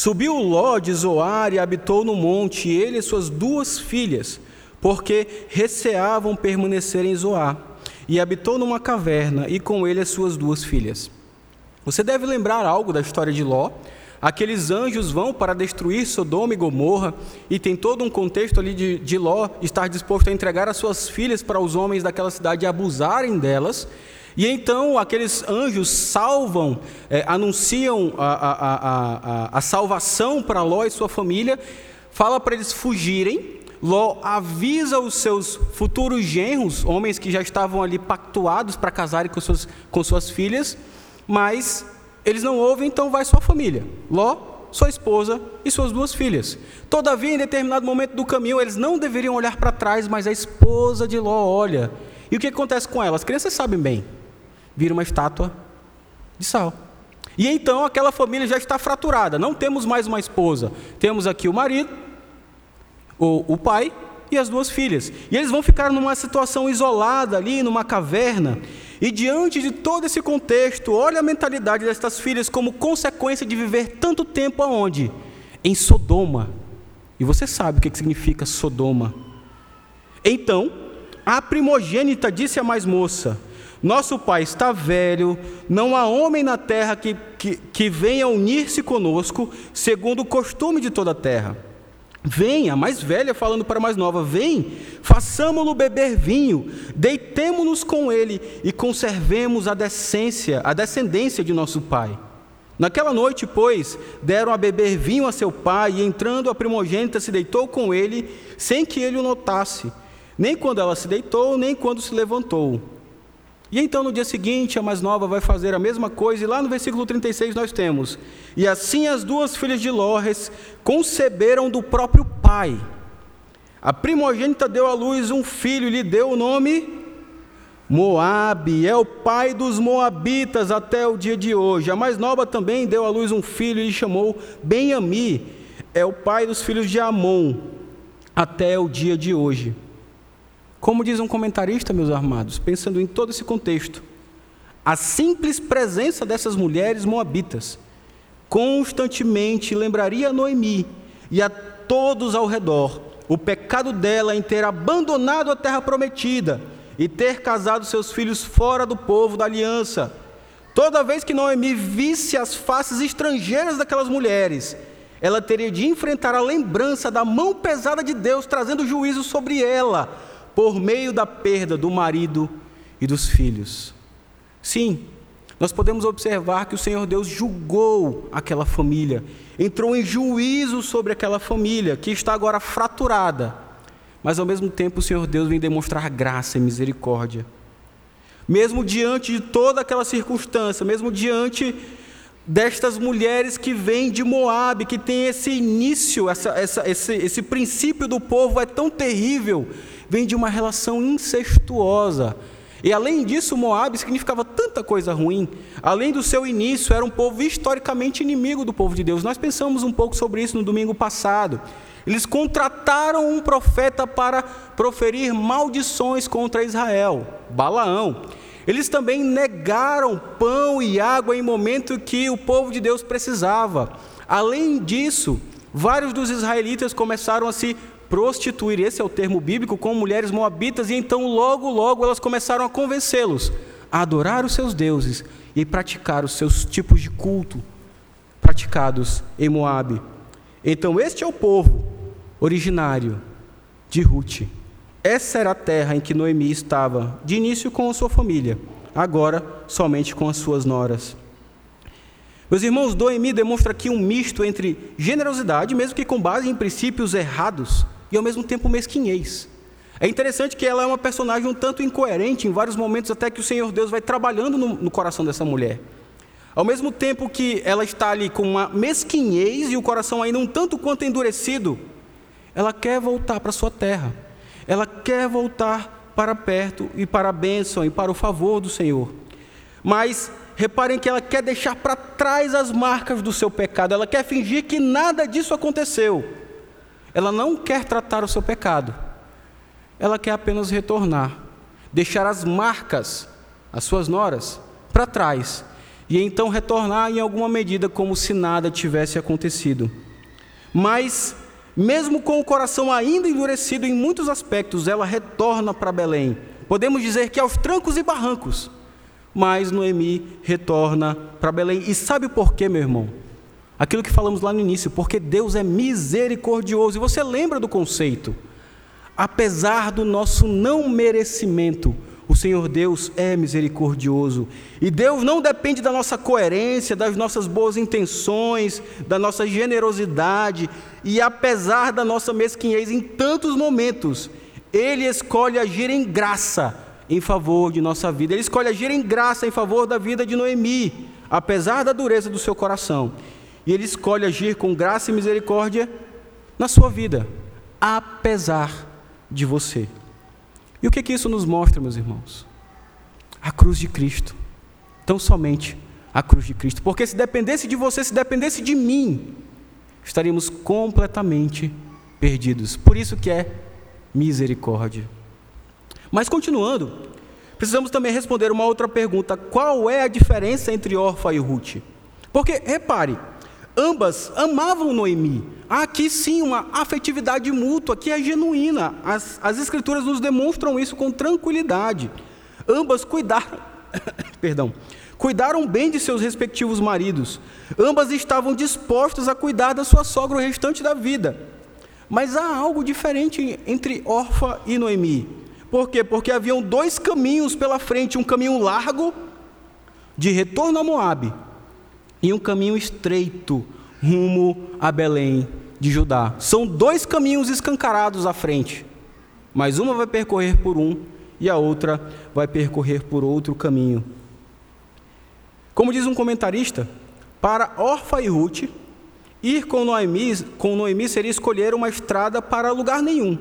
Subiu Ló de Zoar e habitou no monte, ele e suas duas filhas, porque receavam permanecer em Zoar. E habitou numa caverna, e com ele as suas duas filhas. Você deve lembrar algo da história de Ló. Aqueles anjos vão para destruir Sodoma e Gomorra, e tem todo um contexto ali de, de Ló estar disposto a entregar as suas filhas para os homens daquela cidade e abusarem delas. E então aqueles anjos salvam, é, anunciam a, a, a, a salvação para Ló e sua família, fala para eles fugirem. Ló avisa os seus futuros genros, homens que já estavam ali pactuados para casarem com suas, com suas filhas, mas eles não ouvem, então vai sua família. Ló, sua esposa e suas duas filhas. Todavia, em determinado momento do caminho, eles não deveriam olhar para trás, mas a esposa de Ló olha. E o que acontece com ela? As crianças sabem bem vira uma estátua de sal. E então aquela família já está fraturada. Não temos mais uma esposa. Temos aqui o marido, o, o pai e as duas filhas. E eles vão ficar numa situação isolada ali, numa caverna. E diante de todo esse contexto, olha a mentalidade destas filhas como consequência de viver tanto tempo aonde? Em Sodoma. E você sabe o que significa Sodoma. Então, a primogênita disse à mais moça: nosso pai está velho, não há homem na terra que, que, que venha unir-se conosco, segundo o costume de toda a terra. Venha, mais velha falando para a mais nova, vem, façamo-lo beber vinho, deitemo-nos com ele e conservemos a decência, a descendência de nosso pai. Naquela noite, pois, deram a beber vinho a seu pai, e entrando a primogênita se deitou com ele, sem que ele o notasse, nem quando ela se deitou, nem quando se levantou. E então no dia seguinte a mais nova vai fazer a mesma coisa, e lá no versículo 36 nós temos: E assim as duas filhas de Lores conceberam do próprio pai. A primogênita deu à luz um filho lhe deu o nome Moabe, é o pai dos moabitas até o dia de hoje. A mais nova também deu à luz um filho e lhe chamou Benhami, é o pai dos filhos de Amon até o dia de hoje. Como diz um comentarista, meus amados, pensando em todo esse contexto, a simples presença dessas mulheres moabitas constantemente lembraria a Noemi e a todos ao redor o pecado dela em ter abandonado a terra prometida e ter casado seus filhos fora do povo da aliança. Toda vez que Noemi visse as faces estrangeiras daquelas mulheres, ela teria de enfrentar a lembrança da mão pesada de Deus trazendo juízo sobre ela, por meio da perda do marido e dos filhos. Sim, nós podemos observar que o Senhor Deus julgou aquela família, entrou em juízo sobre aquela família que está agora fraturada, mas ao mesmo tempo o Senhor Deus vem demonstrar graça e misericórdia. Mesmo diante de toda aquela circunstância, mesmo diante destas mulheres que vêm de Moab, que tem esse início, essa, essa, esse, esse princípio do povo é tão terrível, vem de uma relação incestuosa. E além disso, Moab significava tanta coisa ruim. Além do seu início, era um povo historicamente inimigo do povo de Deus. Nós pensamos um pouco sobre isso no domingo passado. Eles contrataram um profeta para proferir maldições contra Israel, Balaão. Eles também negaram pão e água em momento que o povo de Deus precisava. Além disso, vários dos israelitas começaram a se prostituir, esse é o termo bíblico, com mulheres moabitas, e então logo, logo elas começaram a convencê-los a adorar os seus deuses e praticar os seus tipos de culto praticados em Moabe. Então este é o povo originário de Ruth. Essa era a terra em que Noemi estava, de início com sua família, agora somente com as suas noras. Meus irmãos, Noemi demonstra aqui um misto entre generosidade, mesmo que com base em princípios errados, e ao mesmo tempo mesquinhez. É interessante que ela é uma personagem um tanto incoerente em vários momentos, até que o Senhor Deus vai trabalhando no, no coração dessa mulher. Ao mesmo tempo que ela está ali com uma mesquinhez e o coração ainda um tanto quanto endurecido, ela quer voltar para sua terra ela quer voltar para perto e para a bênção e para o favor do Senhor. Mas reparem que ela quer deixar para trás as marcas do seu pecado, ela quer fingir que nada disso aconteceu. Ela não quer tratar o seu pecado, ela quer apenas retornar, deixar as marcas, as suas noras, para trás, e então retornar em alguma medida como se nada tivesse acontecido. Mas mesmo com o coração ainda endurecido em muitos aspectos, ela retorna para Belém. Podemos dizer que aos trancos e barrancos. Mas Noemi retorna para Belém. E sabe por quê, meu irmão? Aquilo que falamos lá no início, porque Deus é misericordioso. E você lembra do conceito? Apesar do nosso não merecimento, o Senhor Deus é misericordioso. E Deus não depende da nossa coerência, das nossas boas intenções, da nossa generosidade. E apesar da nossa mesquinhez em tantos momentos, Ele escolhe agir em graça em favor de nossa vida. Ele escolhe agir em graça em favor da vida de Noemi, apesar da dureza do seu coração. E Ele escolhe agir com graça e misericórdia na sua vida, apesar de você. E o que, que isso nos mostra, meus irmãos? A cruz de Cristo. Tão somente a cruz de Cristo. Porque se dependesse de você, se dependesse de mim, estaríamos completamente perdidos. Por isso que é misericórdia. Mas continuando, precisamos também responder uma outra pergunta: qual é a diferença entre Orfa e Ruth? Porque repare, Ambas amavam Noemi. Há aqui sim uma afetividade mútua que é genuína. As, as escrituras nos demonstram isso com tranquilidade. Ambas cuidaram, perdão, cuidaram bem de seus respectivos maridos. Ambas estavam dispostas a cuidar da sua sogra o restante da vida. Mas há algo diferente entre Orfa e Noemi. Por quê? Porque haviam dois caminhos pela frente, um caminho largo de retorno a Moabe e um caminho estreito rumo a Belém de Judá. São dois caminhos escancarados à frente, mas uma vai percorrer por um e a outra vai percorrer por outro caminho. Como diz um comentarista, para Orfa e Ruth, ir com Noemi, com Noemi seria escolher uma estrada para lugar nenhum,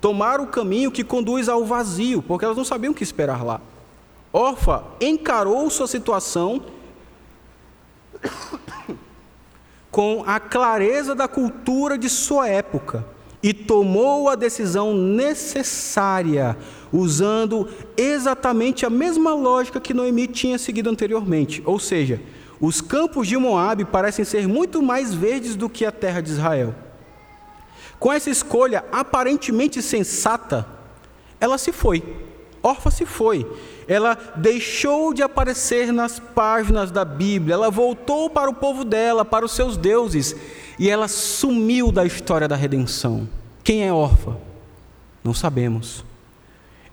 tomar o caminho que conduz ao vazio, porque elas não sabiam o que esperar lá. Orfa encarou sua situação com a clareza da cultura de sua época e tomou a decisão necessária, usando exatamente a mesma lógica que Noemi tinha seguido anteriormente. Ou seja, os campos de Moabe parecem ser muito mais verdes do que a terra de Israel. Com essa escolha aparentemente sensata, ela se foi. Orfa se foi. Ela deixou de aparecer nas páginas da Bíblia. Ela voltou para o povo dela, para os seus deuses, e ela sumiu da história da redenção. Quem é Orfa? Não sabemos.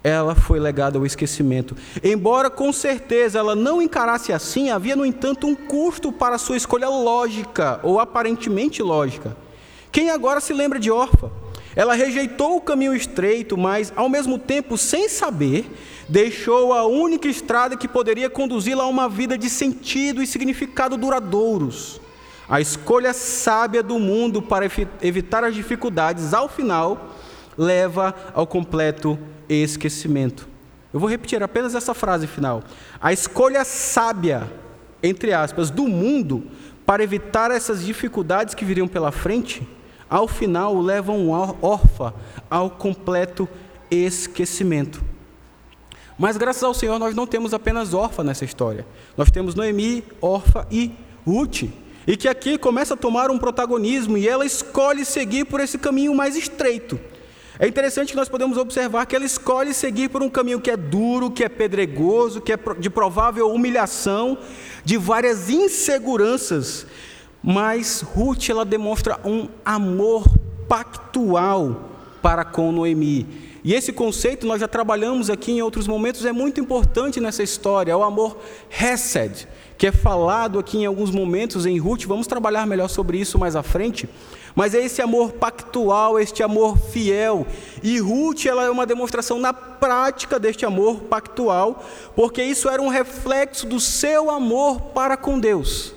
Ela foi legada ao esquecimento. Embora com certeza ela não encarasse assim, havia, no entanto, um custo para sua escolha lógica, ou aparentemente lógica. Quem agora se lembra de Orfa? Ela rejeitou o caminho estreito, mas, ao mesmo tempo, sem saber, deixou a única estrada que poderia conduzi-la a uma vida de sentido e significado duradouros. A escolha sábia do mundo para evitar as dificuldades, ao final, leva ao completo esquecimento. Eu vou repetir apenas essa frase final. A escolha sábia, entre aspas, do mundo para evitar essas dificuldades que viriam pela frente ao final levam órfã ao completo esquecimento. Mas graças ao Senhor nós não temos apenas órfã nessa história. Nós temos Noemi, órfã e Ruth. E que aqui começa a tomar um protagonismo e ela escolhe seguir por esse caminho mais estreito. É interessante que nós podemos observar que ela escolhe seguir por um caminho que é duro, que é pedregoso, que é de provável humilhação, de várias inseguranças, mas Ruth ela demonstra um amor pactual para com Noemi. E esse conceito nós já trabalhamos aqui em outros momentos, é muito importante nessa história, é o amor Hesed, que é falado aqui em alguns momentos em Ruth, vamos trabalhar melhor sobre isso mais à frente, mas é esse amor pactual, este amor fiel. E Ruth ela é uma demonstração na prática deste amor pactual, porque isso era um reflexo do seu amor para com Deus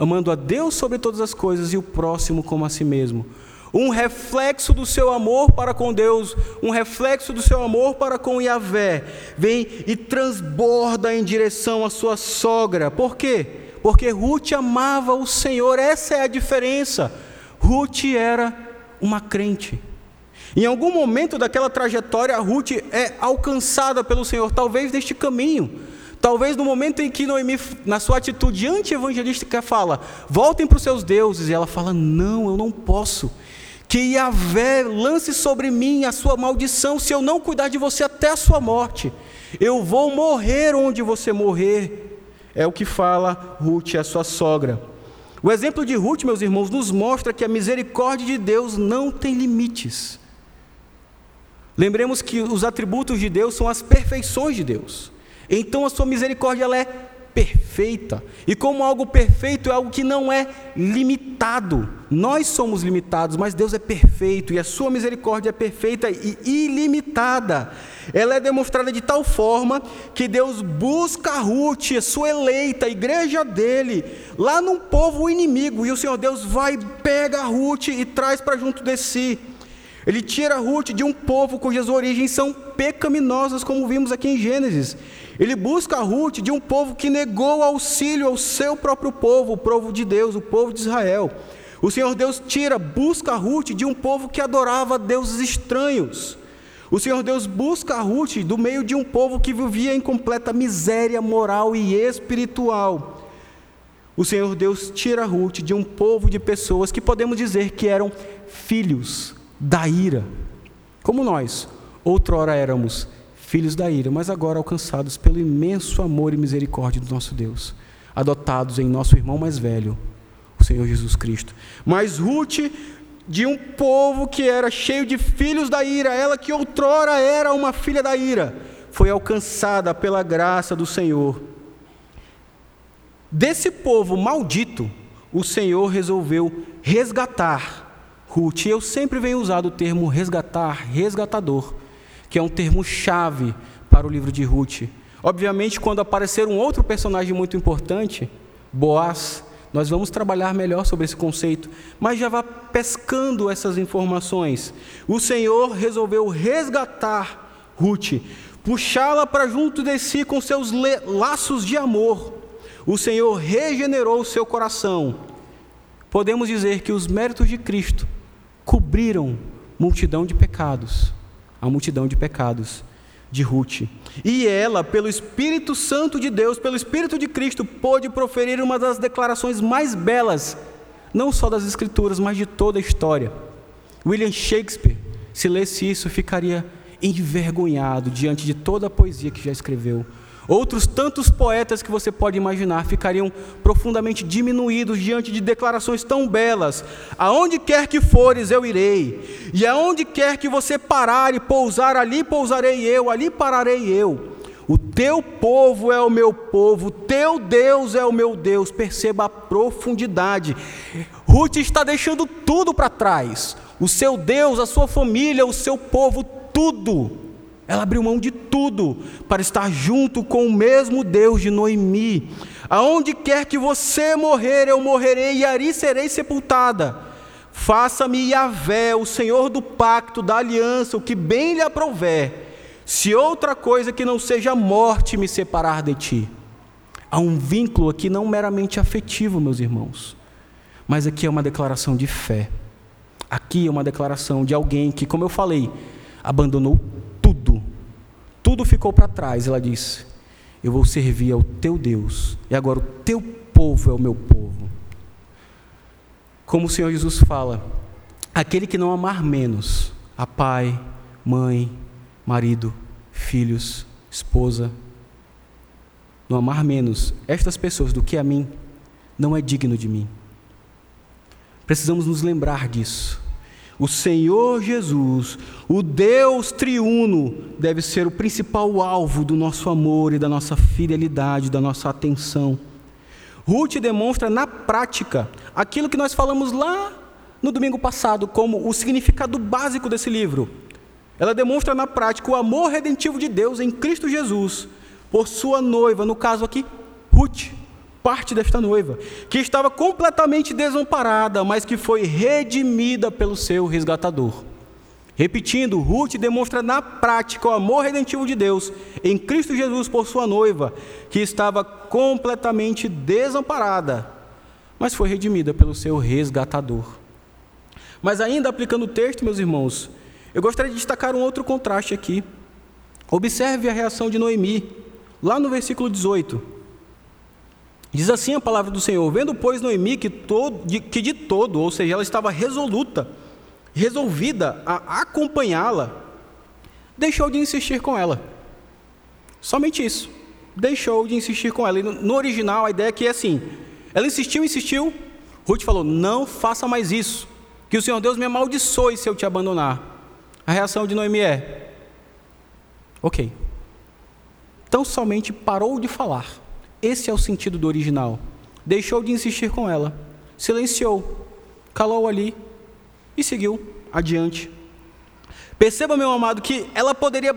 amando a Deus sobre todas as coisas e o próximo como a si mesmo. Um reflexo do seu amor para com Deus, um reflexo do seu amor para com Yahvé, vem e transborda em direção à sua sogra. Por quê? Porque Ruth amava o Senhor, essa é a diferença. Ruth era uma crente. Em algum momento daquela trajetória, Ruth é alcançada pelo Senhor, talvez neste caminho. Talvez no momento em que Noemi, na sua atitude anti-evangelística, fala: voltem para os seus deuses, e ela fala: não, eu não posso. Que Yahvé lance sobre mim a sua maldição se eu não cuidar de você até a sua morte. Eu vou morrer onde você morrer. É o que fala Ruth, a sua sogra. O exemplo de Ruth, meus irmãos, nos mostra que a misericórdia de Deus não tem limites. Lembremos que os atributos de Deus são as perfeições de Deus. Então a sua misericórdia ela é perfeita. E como algo perfeito é algo que não é limitado. Nós somos limitados, mas Deus é perfeito e a sua misericórdia é perfeita e ilimitada. Ela é demonstrada de tal forma que Deus busca Ruth, a sua eleita, a igreja dele, lá num povo inimigo, e o Senhor Deus vai, pega Ruth e traz para junto de si. Ele tira Ruth de um povo cujas origens são pecaminosas, como vimos aqui em Gênesis. Ele busca a Ruth de um povo que negou auxílio ao seu próprio povo, o povo de Deus, o povo de Israel. O Senhor Deus tira, busca a Ruth de um povo que adorava deuses estranhos. O Senhor Deus busca a Ruth do meio de um povo que vivia em completa miséria moral e espiritual. O Senhor Deus tira a Ruth de um povo de pessoas que podemos dizer que eram filhos da ira, como nós, outrora éramos filhos da ira, mas agora alcançados pelo imenso amor e misericórdia do nosso Deus, adotados em nosso irmão mais velho, o Senhor Jesus Cristo. Mas Ruth, de um povo que era cheio de filhos da ira, ela que outrora era uma filha da ira, foi alcançada pela graça do Senhor. Desse povo maldito, o Senhor resolveu resgatar Ruth. Eu sempre venho usar o termo resgatar, resgatador, que é um termo chave para o livro de Ruth. Obviamente, quando aparecer um outro personagem muito importante, Boaz, nós vamos trabalhar melhor sobre esse conceito, mas já vá pescando essas informações. O Senhor resolveu resgatar Ruth, puxá-la para junto de si com seus laços de amor. O Senhor regenerou seu coração. Podemos dizer que os méritos de Cristo cobriram multidão de pecados, a multidão de pecados de Ruth. E ela, pelo Espírito Santo de Deus, pelo Espírito de Cristo, pôde proferir uma das declarações mais belas não só das Escrituras, mas de toda a história. William Shakespeare, se lesse isso, ficaria envergonhado diante de toda a poesia que já escreveu. Outros tantos poetas que você pode imaginar ficariam profundamente diminuídos diante de declarações tão belas. Aonde quer que fores, eu irei, e aonde quer que você parar e pousar, ali pousarei eu, ali pararei eu. O teu povo é o meu povo, o teu Deus é o meu Deus. Perceba a profundidade. Ruth está deixando tudo para trás: o seu Deus, a sua família, o seu povo, tudo ela abriu mão de tudo para estar junto com o mesmo Deus de Noemi. Aonde quer que você morrer, eu morrerei e ali serei sepultada. Faça-me Yahvé, o Senhor do pacto, da aliança, o que bem lhe aprouver. Se outra coisa que não seja morte me separar de ti. Há um vínculo aqui não meramente afetivo, meus irmãos, mas aqui é uma declaração de fé. Aqui é uma declaração de alguém que, como eu falei, abandonou tudo ficou para trás. Ela disse: Eu vou servir ao teu Deus, e agora o teu povo é o meu povo. Como o Senhor Jesus fala: aquele que não amar menos a pai, mãe, marido, filhos, esposa, não amar menos estas pessoas do que a mim, não é digno de mim. Precisamos nos lembrar disso. O Senhor Jesus, o Deus triuno, deve ser o principal alvo do nosso amor e da nossa fidelidade, da nossa atenção. Ruth demonstra na prática aquilo que nós falamos lá no domingo passado como o significado básico desse livro. Ela demonstra na prática o amor redentivo de Deus em Cristo Jesus por sua noiva, no caso aqui, Ruth parte desta noiva, que estava completamente desamparada, mas que foi redimida pelo seu resgatador. Repetindo, Ruth demonstra na prática o amor redentivo de Deus em Cristo Jesus por sua noiva, que estava completamente desamparada, mas foi redimida pelo seu resgatador. Mas ainda aplicando o texto, meus irmãos, eu gostaria de destacar um outro contraste aqui. Observe a reação de Noemi, lá no versículo 18. Diz assim a palavra do Senhor: Vendo, pois, Noemi que, todo, de, que de todo, ou seja, ela estava resoluta, resolvida a acompanhá-la, deixou de insistir com ela. Somente isso. Deixou de insistir com ela. E no, original, a ideia é que é assim: ela insistiu, insistiu. Ruth falou: Não faça mais isso, que o Senhor Deus me amaldiçoe se eu te abandonar. A reação de Noemi é: Ok. Então somente parou de falar esse é o sentido do original. Deixou de insistir com ela, silenciou, calou ali e seguiu adiante. Perceba, meu amado, que ela poderia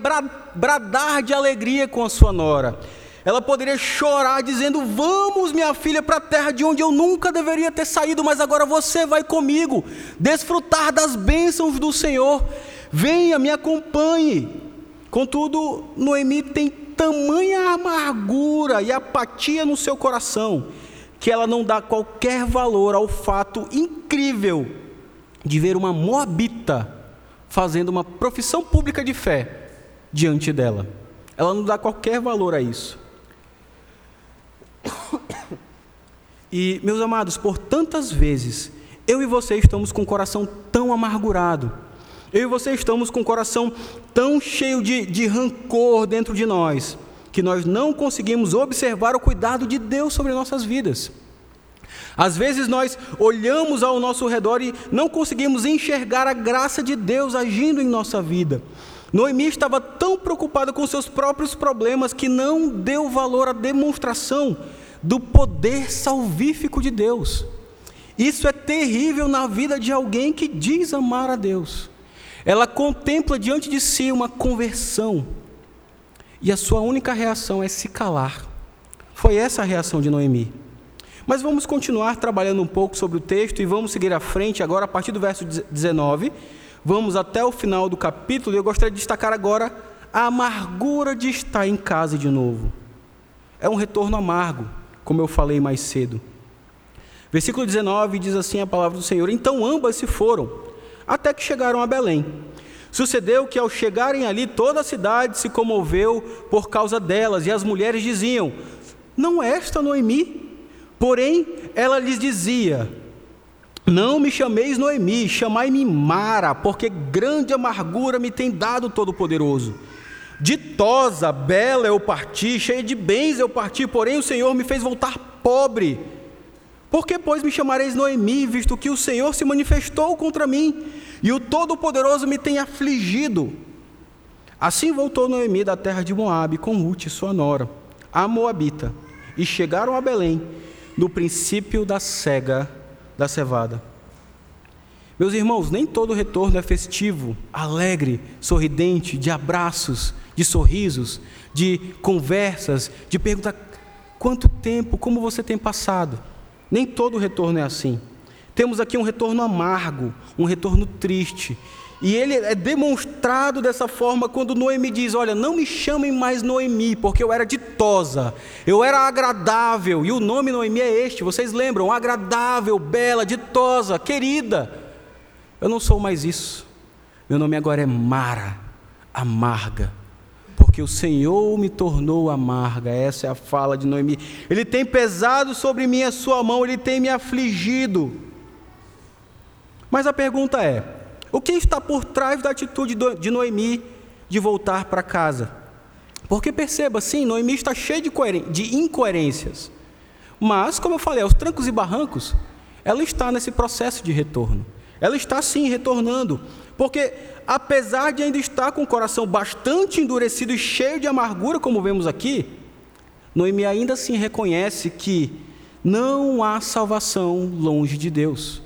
bradar de alegria com a sua nora. Ela poderia chorar dizendo: Vamos, minha filha, para a terra de onde eu nunca deveria ter saído, mas agora você vai comigo, desfrutar das bênçãos do Senhor. Venha, me acompanhe. Contudo, Noemi tem tamanha amargura e apatia no seu coração que ela não dá qualquer valor ao fato incrível de ver uma moabita fazendo uma profissão pública de fé diante dela. Ela não dá qualquer valor a isso. E, meus amados, por tantas vezes, eu e você estamos com o coração tão amargurado eu e você estamos com o coração tão cheio de, de rancor dentro de nós, que nós não conseguimos observar o cuidado de Deus sobre nossas vidas. Às vezes nós olhamos ao nosso redor e não conseguimos enxergar a graça de Deus agindo em nossa vida. Noemi estava tão preocupada com seus próprios problemas que não deu valor à demonstração do poder salvífico de Deus. Isso é terrível na vida de alguém que diz amar a Deus. Ela contempla diante de si uma conversão e a sua única reação é se calar. Foi essa a reação de Noemi. Mas vamos continuar trabalhando um pouco sobre o texto e vamos seguir à frente agora a partir do verso 19. Vamos até o final do capítulo e eu gostaria de destacar agora a amargura de estar em casa de novo. É um retorno amargo, como eu falei mais cedo. Versículo 19 diz assim a palavra do Senhor: Então ambas se foram até que chegaram a Belém. Sucedeu que ao chegarem ali, toda a cidade se comoveu por causa delas, e as mulheres diziam: Não é esta Noemi? Porém, ela lhes dizia: Não me chameis Noemi, chamai-me Mara, porque grande amargura me tem dado Todo-Poderoso. Ditosa, bela eu parti, cheia de bens eu parti, porém o Senhor me fez voltar pobre. Por que, pois, me chamareis Noemi, visto que o Senhor se manifestou contra mim e o Todo-Poderoso me tem afligido? Assim voltou Noemi da terra de Moabe com Ruth, sua nora, a Moabita, e chegaram a Belém, no princípio da cega da cevada. Meus irmãos, nem todo retorno é festivo, alegre, sorridente, de abraços, de sorrisos, de conversas, de perguntar quanto tempo, como você tem passado. Nem todo retorno é assim. Temos aqui um retorno amargo, um retorno triste. E ele é demonstrado dessa forma quando Noemi diz: Olha, não me chamem mais Noemi, porque eu era ditosa, eu era agradável. E o nome Noemi é este, vocês lembram? Agradável, bela, ditosa, querida. Eu não sou mais isso. Meu nome agora é Mara, amarga porque o Senhor me tornou amarga. Essa é a fala de Noemi. Ele tem pesado sobre mim a sua mão, ele tem me afligido. Mas a pergunta é: o que está por trás da atitude de Noemi de voltar para casa? Porque perceba, sim, Noemi está cheia de, de incoerências. Mas, como eu falei, aos trancos e barrancos, ela está nesse processo de retorno. Ela está sim retornando, porque apesar de ainda estar com o coração bastante endurecido e cheio de amargura, como vemos aqui, Noemi ainda assim reconhece que não há salvação longe de Deus.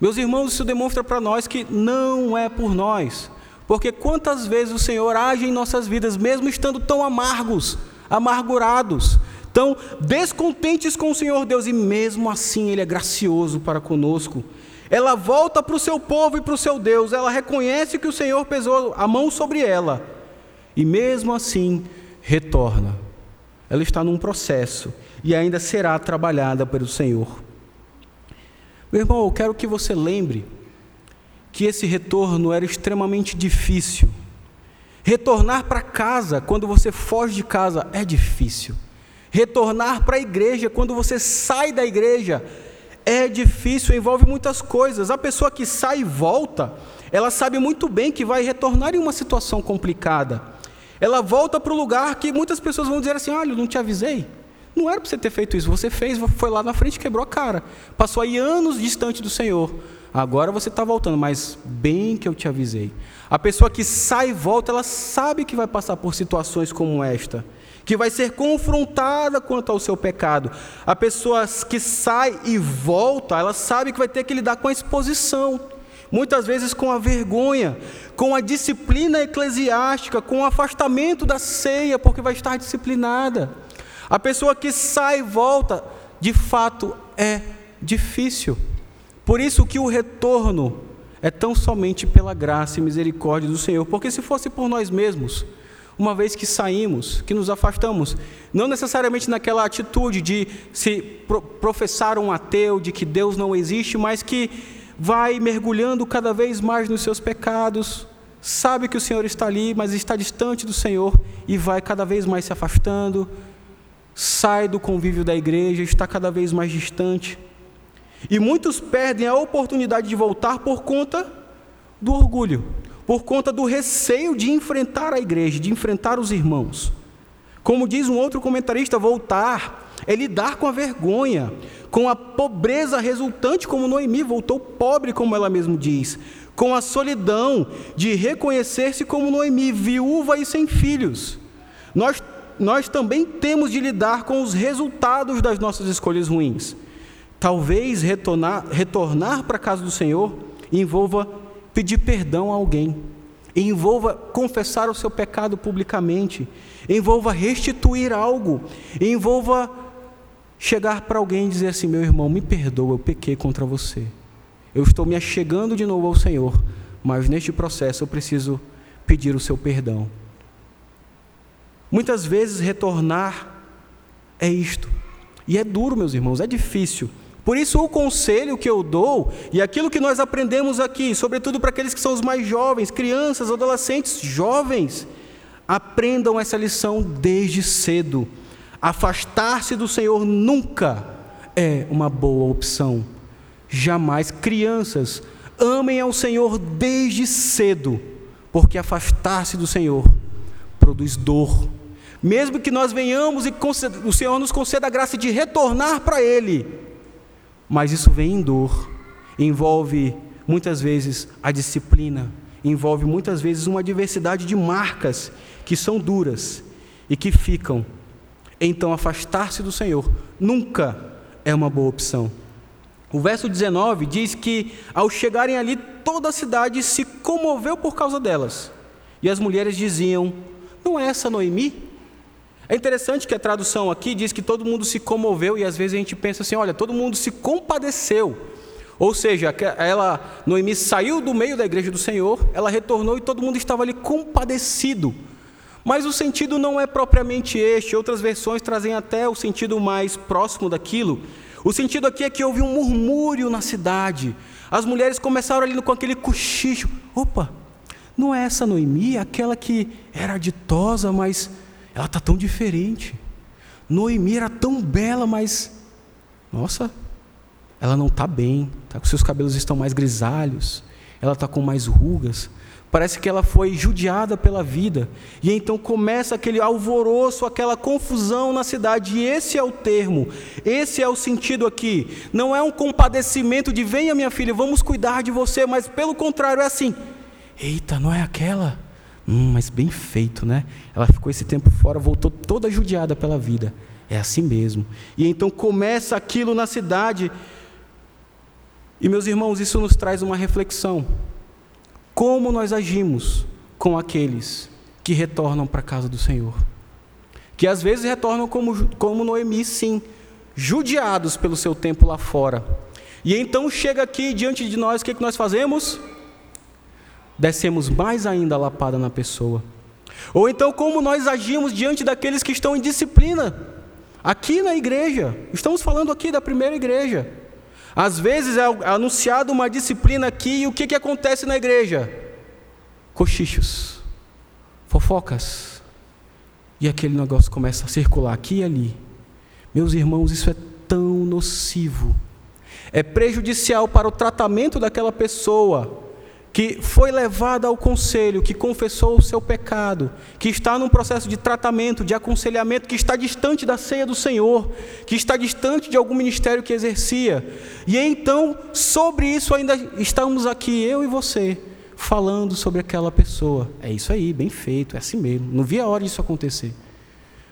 Meus irmãos, isso demonstra para nós que não é por nós, porque quantas vezes o Senhor age em nossas vidas, mesmo estando tão amargos, amargurados, tão descontentes com o Senhor Deus, e mesmo assim Ele é gracioso para conosco ela volta para o seu povo e para o seu Deus, ela reconhece que o Senhor pesou a mão sobre ela, e mesmo assim retorna. Ela está num processo e ainda será trabalhada pelo Senhor. Meu irmão, eu quero que você lembre que esse retorno era extremamente difícil. Retornar para casa quando você foge de casa é difícil. Retornar para a igreja quando você sai da igreja é difícil, envolve muitas coisas. A pessoa que sai e volta, ela sabe muito bem que vai retornar em uma situação complicada. Ela volta para o lugar que muitas pessoas vão dizer assim: olha, eu não te avisei. Não era para você ter feito isso, você fez, foi lá na frente quebrou a cara. Passou aí anos distante do Senhor. Agora você está voltando, mas bem que eu te avisei. A pessoa que sai e volta, ela sabe que vai passar por situações como esta que vai ser confrontada quanto ao seu pecado. A pessoa que sai e volta, ela sabe que vai ter que lidar com a exposição, muitas vezes com a vergonha, com a disciplina eclesiástica, com o afastamento da ceia, porque vai estar disciplinada. A pessoa que sai e volta, de fato, é difícil. Por isso que o retorno é tão somente pela graça e misericórdia do Senhor, porque se fosse por nós mesmos, uma vez que saímos, que nos afastamos, não necessariamente naquela atitude de se professar um ateu, de que Deus não existe, mas que vai mergulhando cada vez mais nos seus pecados, sabe que o Senhor está ali, mas está distante do Senhor e vai cada vez mais se afastando, sai do convívio da igreja, está cada vez mais distante. E muitos perdem a oportunidade de voltar por conta do orgulho por conta do receio de enfrentar a igreja, de enfrentar os irmãos. Como diz um outro comentarista, voltar é lidar com a vergonha, com a pobreza resultante, como Noemi voltou pobre, como ela mesma diz, com a solidão de reconhecer-se como Noemi, viúva e sem filhos. Nós, nós também temos de lidar com os resultados das nossas escolhas ruins. Talvez retornar, retornar para a casa do Senhor envolva pedir perdão a alguém, envolva confessar o seu pecado publicamente, envolva restituir algo, envolva chegar para alguém e dizer assim: meu irmão, me perdoa, eu pequei contra você. Eu estou me achegando de novo ao Senhor, mas neste processo eu preciso pedir o seu perdão. Muitas vezes retornar é isto. E é duro, meus irmãos, é difícil. Por isso, o conselho que eu dou, e aquilo que nós aprendemos aqui, sobretudo para aqueles que são os mais jovens, crianças, adolescentes, jovens, aprendam essa lição desde cedo. Afastar-se do Senhor nunca é uma boa opção. jamais. Crianças, amem ao Senhor desde cedo, porque afastar-se do Senhor produz dor. Mesmo que nós venhamos e o Senhor nos conceda a graça de retornar para Ele, mas isso vem em dor, envolve muitas vezes a disciplina, envolve muitas vezes uma diversidade de marcas que são duras e que ficam. Então, afastar-se do Senhor nunca é uma boa opção. O verso 19 diz que, ao chegarem ali, toda a cidade se comoveu por causa delas. E as mulheres diziam: Não é essa Noemi? É interessante que a tradução aqui diz que todo mundo se comoveu, e às vezes a gente pensa assim: olha, todo mundo se compadeceu. Ou seja, ela, Noemi saiu do meio da igreja do Senhor, ela retornou e todo mundo estava ali compadecido. Mas o sentido não é propriamente este, outras versões trazem até o sentido mais próximo daquilo, o sentido aqui é que houve um murmúrio na cidade. As mulheres começaram ali com aquele cochicho. Opa, não é essa Noemi, aquela que era ditosa, mas ela está tão diferente. Noemi era tão bela, mas nossa, ela não está bem. Tá, seus cabelos estão mais grisalhos. Ela está com mais rugas. Parece que ela foi judiada pela vida. E então começa aquele alvoroço, aquela confusão na cidade. E esse é o termo, esse é o sentido aqui. Não é um compadecimento de venha minha filha, vamos cuidar de você, mas pelo contrário é assim: eita, não é aquela? Hum, mas bem feito, né? Ela ficou esse tempo fora, voltou toda judiada pela vida. É assim mesmo. E então começa aquilo na cidade. E meus irmãos, isso nos traz uma reflexão como nós agimos com aqueles que retornam para a casa do Senhor. Que às vezes retornam como, como Noemi, sim, judiados pelo seu tempo lá fora. E então chega aqui diante de nós, o que, que nós fazemos? Descemos mais ainda a lapada na pessoa. Ou então, como nós agimos diante daqueles que estão em disciplina, aqui na igreja. Estamos falando aqui da primeira igreja. Às vezes é anunciado uma disciplina aqui e o que, que acontece na igreja? Cochichos, fofocas. E aquele negócio começa a circular aqui e ali. Meus irmãos, isso é tão nocivo. É prejudicial para o tratamento daquela pessoa que foi levada ao conselho, que confessou o seu pecado, que está num processo de tratamento, de aconselhamento, que está distante da ceia do Senhor, que está distante de algum ministério que exercia. E então, sobre isso ainda estamos aqui, eu e você, falando sobre aquela pessoa. É isso aí, bem feito, é assim mesmo. Não vi a hora disso acontecer.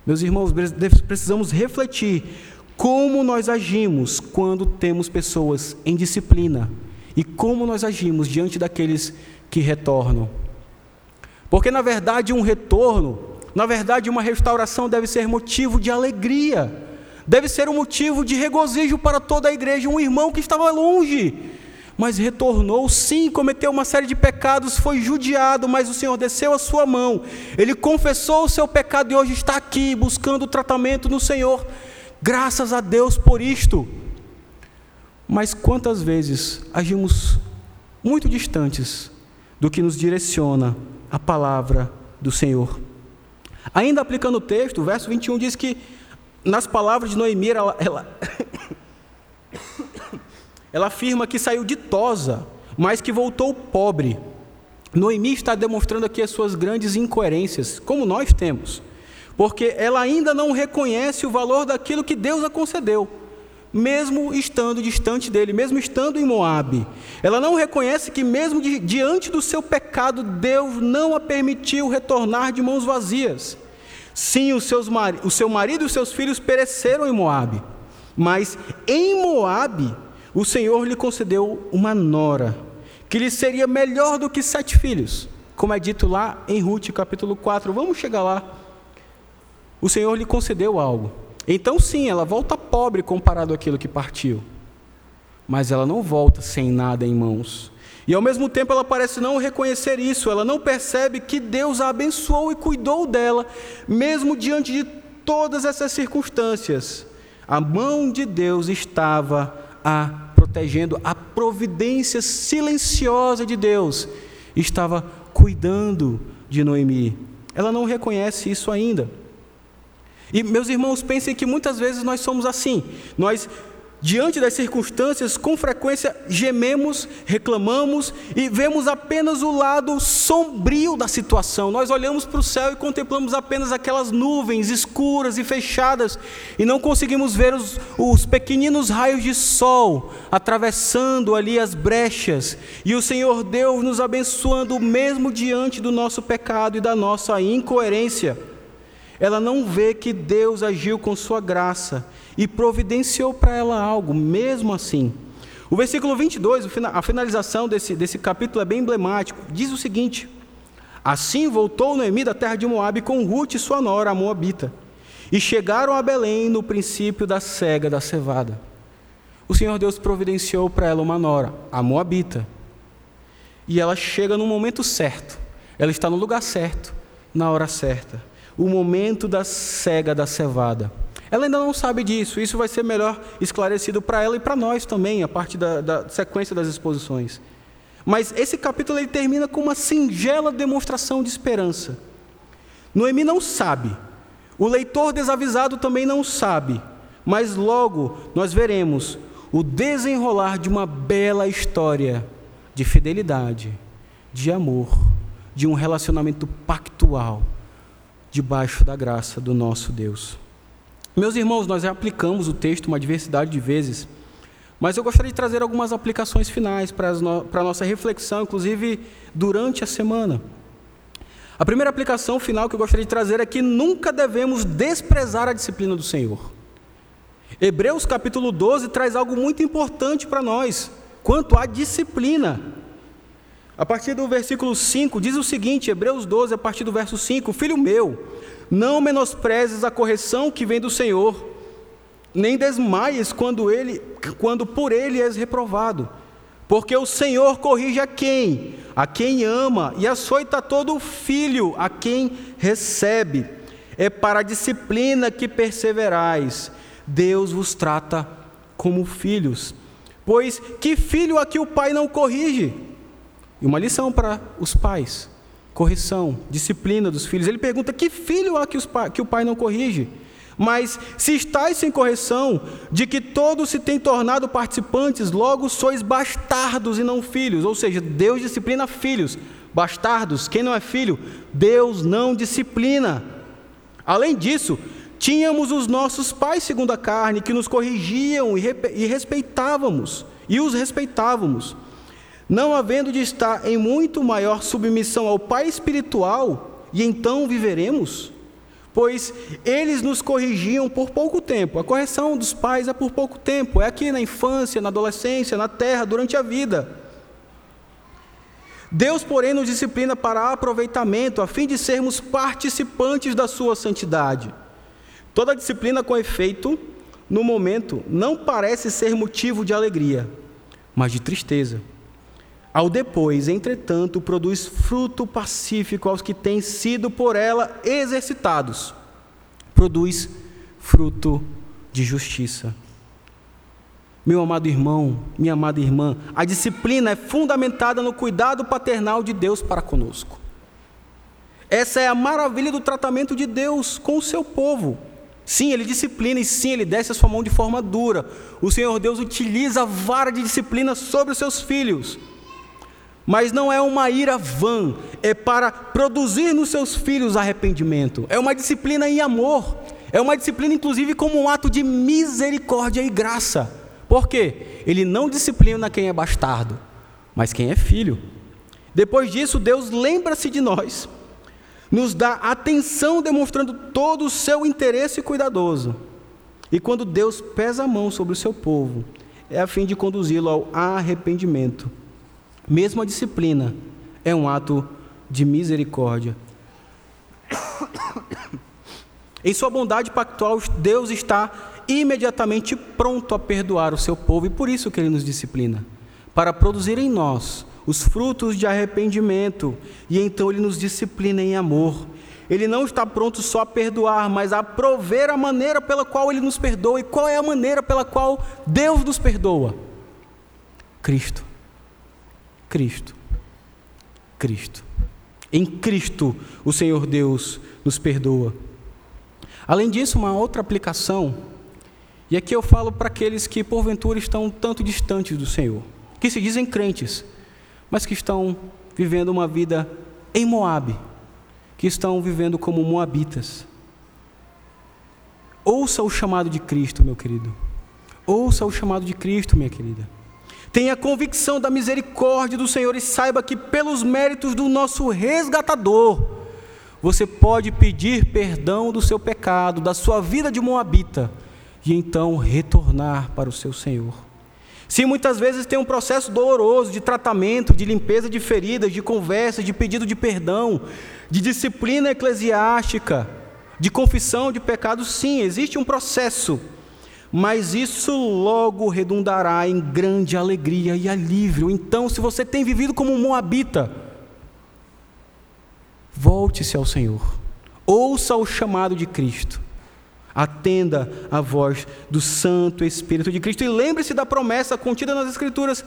Meus irmãos, precisamos refletir como nós agimos quando temos pessoas em disciplina e como nós agimos diante daqueles que retornam. Porque, na verdade, um retorno, na verdade, uma restauração deve ser motivo de alegria, deve ser um motivo de regozijo para toda a igreja. Um irmão que estava longe, mas retornou, sim, cometeu uma série de pecados, foi judiado, mas o Senhor desceu a sua mão, ele confessou o seu pecado e hoje está aqui buscando tratamento no Senhor. Graças a Deus por isto. Mas quantas vezes agimos muito distantes do que nos direciona a palavra do Senhor? Ainda aplicando o texto, o verso 21 diz que nas palavras de Noemi, ela, ela, ela afirma que saiu ditosa, mas que voltou pobre. Noemi está demonstrando aqui as suas grandes incoerências, como nós temos, porque ela ainda não reconhece o valor daquilo que Deus a concedeu mesmo estando distante dele, mesmo estando em Moabe. Ela não reconhece que mesmo di diante do seu pecado, Deus não a permitiu retornar de mãos vazias. Sim, os seus o seu marido e os seus filhos pereceram em Moabe, mas em Moabe o Senhor lhe concedeu uma nora, que lhe seria melhor do que sete filhos, como é dito lá em Ruth capítulo 4. Vamos chegar lá. O Senhor lhe concedeu algo. Então, sim, ela volta pobre comparado àquilo que partiu. Mas ela não volta sem nada em mãos. E ao mesmo tempo ela parece não reconhecer isso, ela não percebe que Deus a abençoou e cuidou dela, mesmo diante de todas essas circunstâncias. A mão de Deus estava a protegendo, a providência silenciosa de Deus estava cuidando de Noemi. Ela não reconhece isso ainda. E meus irmãos, pensem que muitas vezes nós somos assim. Nós Diante das circunstâncias, com frequência gememos, reclamamos e vemos apenas o lado sombrio da situação. Nós olhamos para o céu e contemplamos apenas aquelas nuvens escuras e fechadas e não conseguimos ver os, os pequeninos raios de sol atravessando ali as brechas e o Senhor Deus nos abençoando mesmo diante do nosso pecado e da nossa incoerência. Ela não vê que Deus agiu com sua graça e providenciou para ela algo, mesmo assim. O versículo 22, a finalização desse, desse capítulo é bem emblemático. Diz o seguinte: Assim voltou Noemi da terra de Moabe com Ruth e sua nora, a Moabita, e chegaram a Belém no princípio da cega da cevada. O Senhor Deus providenciou para ela uma nora, a Moabita. E ela chega no momento certo, ela está no lugar certo, na hora certa o momento da cega da cevada. Ela ainda não sabe disso, isso vai ser melhor esclarecido para ela e para nós também, a partir da, da, sequência das exposições. Mas esse capítulo ele termina com uma singela demonstração de esperança. Noemi não sabe, o leitor desavisado também não sabe, mas logo nós veremos o desenrolar de uma bela história de fidelidade, de amor, de um relacionamento pactual debaixo da graça do nosso Deus. Meus irmãos, nós aplicamos o texto uma diversidade de vezes, mas eu gostaria de trazer algumas aplicações finais para, a nossa reflexão, inclusive durante a semana. A primeira aplicação final que eu gostaria de trazer é que nunca devemos desprezar a disciplina do Senhor. Hebreus capítulo 12 traz algo muito importante para nós, quanto à disciplina. A partir do versículo 5, diz o seguinte, Hebreus 12, a partir do verso 5: Filho meu, não menosprezes a correção que vem do Senhor, nem desmaies quando, ele, quando por ele és reprovado. Porque o Senhor corrige a quem? A quem ama, e açoita todo filho a quem recebe. É para a disciplina que perseverais. Deus vos trata como filhos. Pois que filho a que o pai não corrige? E uma lição para os pais: correção, disciplina dos filhos. Ele pergunta: que filho há que, os, que o pai não corrige? Mas se estáis sem correção, de que todos se têm tornado participantes, logo sois bastardos e não filhos. Ou seja, Deus disciplina filhos. Bastardos, quem não é filho, Deus não disciplina. Além disso, tínhamos os nossos pais segundo a carne, que nos corrigiam e respeitávamos, e os respeitávamos não havendo de estar em muito maior submissão ao Pai espiritual, e então viveremos? Pois eles nos corrigiam por pouco tempo. A correção dos pais é por pouco tempo, é aqui na infância, na adolescência, na terra, durante a vida. Deus, porém, nos disciplina para aproveitamento, a fim de sermos participantes da sua santidade. Toda disciplina com efeito, no momento, não parece ser motivo de alegria, mas de tristeza. Ao depois, entretanto, produz fruto pacífico aos que têm sido por ela exercitados. Produz fruto de justiça. Meu amado irmão, minha amada irmã, a disciplina é fundamentada no cuidado paternal de Deus para conosco. Essa é a maravilha do tratamento de Deus com o seu povo. Sim, ele disciplina e sim, ele desce a sua mão de forma dura. O Senhor Deus utiliza a vara de disciplina sobre os seus filhos mas não é uma ira vã, é para produzir nos seus filhos arrependimento. É uma disciplina em amor, é uma disciplina inclusive como um ato de misericórdia e graça. Por quê? Ele não disciplina quem é bastardo, mas quem é filho. Depois disso, Deus lembra-se de nós, nos dá atenção, demonstrando todo o seu interesse cuidadoso. E quando Deus pesa a mão sobre o seu povo, é a fim de conduzi-lo ao arrependimento. Mesmo a disciplina é um ato de misericórdia. Em sua bondade pactual, Deus está imediatamente pronto a perdoar o seu povo e por isso que ele nos disciplina, para produzir em nós os frutos de arrependimento, e então ele nos disciplina em amor. Ele não está pronto só a perdoar, mas a prover a maneira pela qual ele nos perdoa. E qual é a maneira pela qual Deus nos perdoa? Cristo. Cristo. Cristo. Em Cristo, o Senhor Deus nos perdoa. Além disso, uma outra aplicação E aqui eu falo para aqueles que porventura estão tanto distantes do Senhor, que se dizem crentes, mas que estão vivendo uma vida em Moabe, que estão vivendo como moabitas. Ouça o chamado de Cristo, meu querido. Ouça o chamado de Cristo, minha querida. Tenha convicção da misericórdia do Senhor e saiba que, pelos méritos do nosso resgatador, você pode pedir perdão do seu pecado, da sua vida de Moabita, e então retornar para o seu Senhor. Se muitas vezes tem um processo doloroso de tratamento, de limpeza de feridas, de conversa, de pedido de perdão, de disciplina eclesiástica, de confissão de pecados, sim, existe um processo mas isso logo redundará em grande alegria e alívio. Então, se você tem vivido como um moabita, volte-se ao Senhor, ouça o chamado de Cristo, atenda a voz do Santo Espírito de Cristo e lembre-se da promessa contida nas Escrituras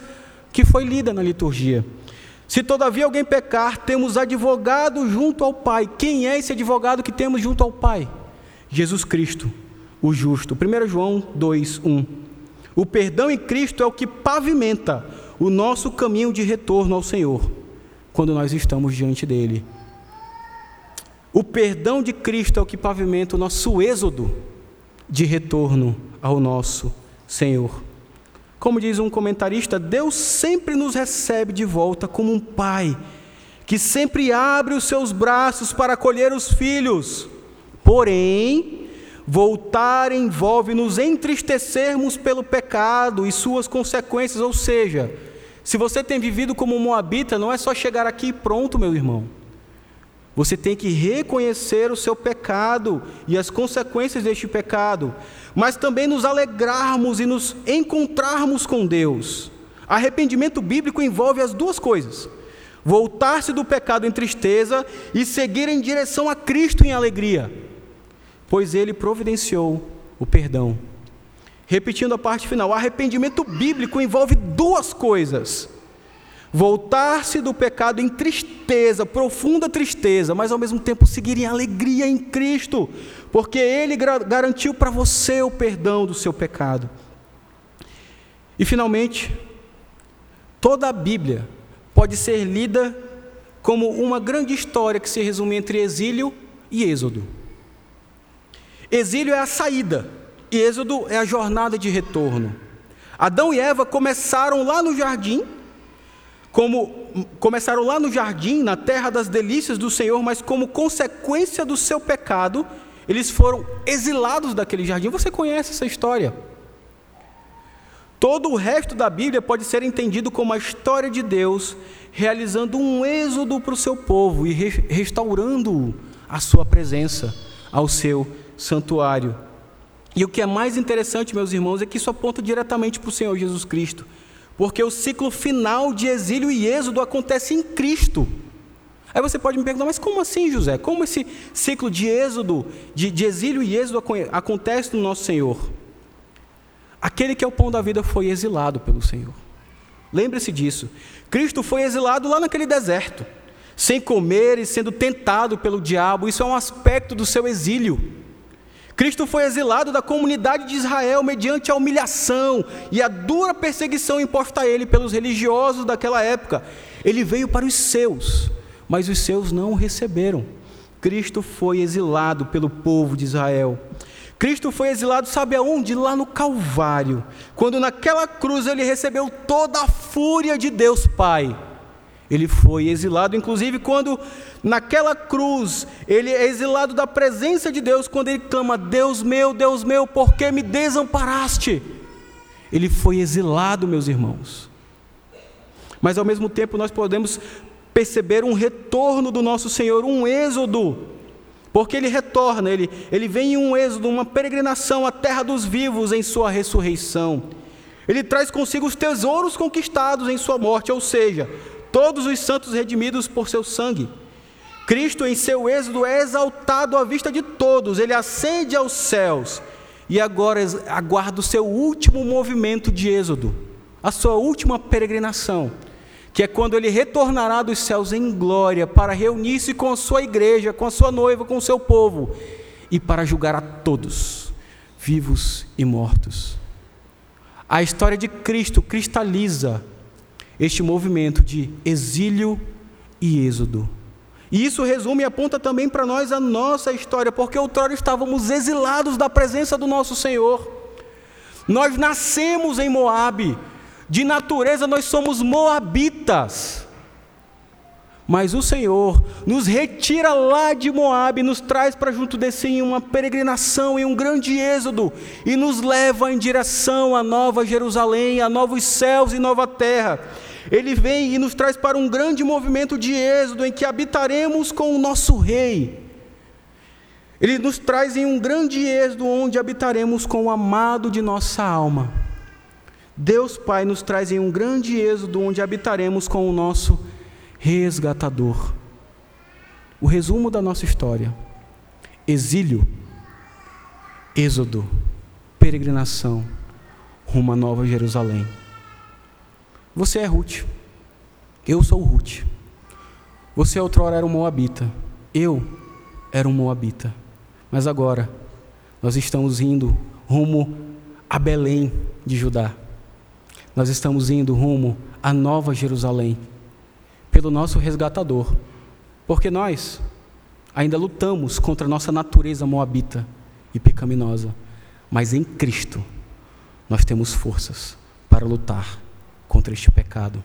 que foi lida na liturgia. Se todavia alguém pecar, temos advogado junto ao Pai. Quem é esse advogado que temos junto ao Pai? Jesus Cristo o justo. 1 João 2, 1. O perdão em Cristo é o que pavimenta o nosso caminho de retorno ao Senhor, quando nós estamos diante dele. O perdão de Cristo é o que pavimenta o nosso êxodo de retorno ao nosso Senhor. Como diz um comentarista, Deus sempre nos recebe de volta como um pai que sempre abre os seus braços para acolher os filhos. Porém, Voltar envolve nos entristecermos pelo pecado e suas consequências, ou seja, se você tem vivido como moabita, não é só chegar aqui e pronto, meu irmão. Você tem que reconhecer o seu pecado e as consequências deste pecado, mas também nos alegrarmos e nos encontrarmos com Deus. Arrependimento bíblico envolve as duas coisas: voltar-se do pecado em tristeza e seguir em direção a Cristo em alegria pois ele providenciou o perdão. Repetindo a parte final, o arrependimento bíblico envolve duas coisas: voltar-se do pecado em tristeza, profunda tristeza, mas ao mesmo tempo seguir em alegria em Cristo, porque Ele garantiu para você o perdão do seu pecado. E finalmente, toda a Bíblia pode ser lida como uma grande história que se resume entre exílio e êxodo. Exílio é a saída, e Êxodo é a jornada de retorno. Adão e Eva começaram lá no jardim, como começaram lá no jardim, na terra das delícias do Senhor, mas como consequência do seu pecado, eles foram exilados daquele jardim. Você conhece essa história? Todo o resto da Bíblia pode ser entendido como a história de Deus realizando um êxodo para o seu povo e restaurando a sua presença ao seu santuário. E o que é mais interessante, meus irmãos, é que isso aponta diretamente para o Senhor Jesus Cristo, porque o ciclo final de exílio e êxodo acontece em Cristo. Aí você pode me perguntar, mas como assim, José? Como esse ciclo de êxodo, de, de exílio e êxodo acontece no nosso Senhor? Aquele que é o pão da vida foi exilado pelo Senhor. Lembre-se disso. Cristo foi exilado lá naquele deserto, sem comer e sendo tentado pelo diabo. Isso é um aspecto do seu exílio. Cristo foi exilado da comunidade de Israel mediante a humilhação e a dura perseguição imposta a ele pelos religiosos daquela época. Ele veio para os seus, mas os seus não o receberam. Cristo foi exilado pelo povo de Israel. Cristo foi exilado, sabe aonde? Lá no Calvário, quando naquela cruz ele recebeu toda a fúria de Deus Pai ele foi exilado, inclusive quando naquela cruz ele é exilado da presença de Deus, quando ele clama: Deus meu, Deus meu, por que me desamparaste? Ele foi exilado, meus irmãos. Mas ao mesmo tempo nós podemos perceber um retorno do nosso Senhor, um êxodo, porque ele retorna, ele, ele vem em um êxodo, uma peregrinação à terra dos vivos em sua ressurreição. Ele traz consigo os tesouros conquistados em sua morte, ou seja, todos os santos redimidos por seu sangue. Cristo, em seu êxodo, é exaltado à vista de todos, ele ascende aos céus e agora aguarda o seu último movimento de êxodo, a sua última peregrinação, que é quando ele retornará dos céus em glória para reunir-se com a sua igreja, com a sua noiva, com o seu povo e para julgar a todos, vivos e mortos. A história de Cristo cristaliza este movimento de exílio e êxodo. E isso resume e aponta também para nós a nossa história, porque outrora estávamos exilados da presença do nosso Senhor. Nós nascemos em Moabe, de natureza nós somos moabitas. Mas o Senhor nos retira lá de Moabe, nos traz para junto desse em uma peregrinação, em um grande êxodo, e nos leva em direção à nova Jerusalém, a novos céus e nova terra. Ele vem e nos traz para um grande movimento de êxodo, em que habitaremos com o nosso Rei. Ele nos traz em um grande êxodo, onde habitaremos com o amado de nossa alma. Deus Pai nos traz em um grande êxodo, onde habitaremos com o nosso Rei resgatador. O resumo da nossa história: exílio, êxodo, peregrinação rumo à Nova Jerusalém. Você é Ruth, eu sou Ruth. Você outrora era um Moabita, eu era um Moabita. Mas agora nós estamos indo rumo a Belém de Judá. Nós estamos indo rumo à Nova Jerusalém pelo nosso resgatador, porque nós ainda lutamos contra a nossa natureza moabita e pecaminosa, mas em Cristo nós temos forças para lutar contra este pecado.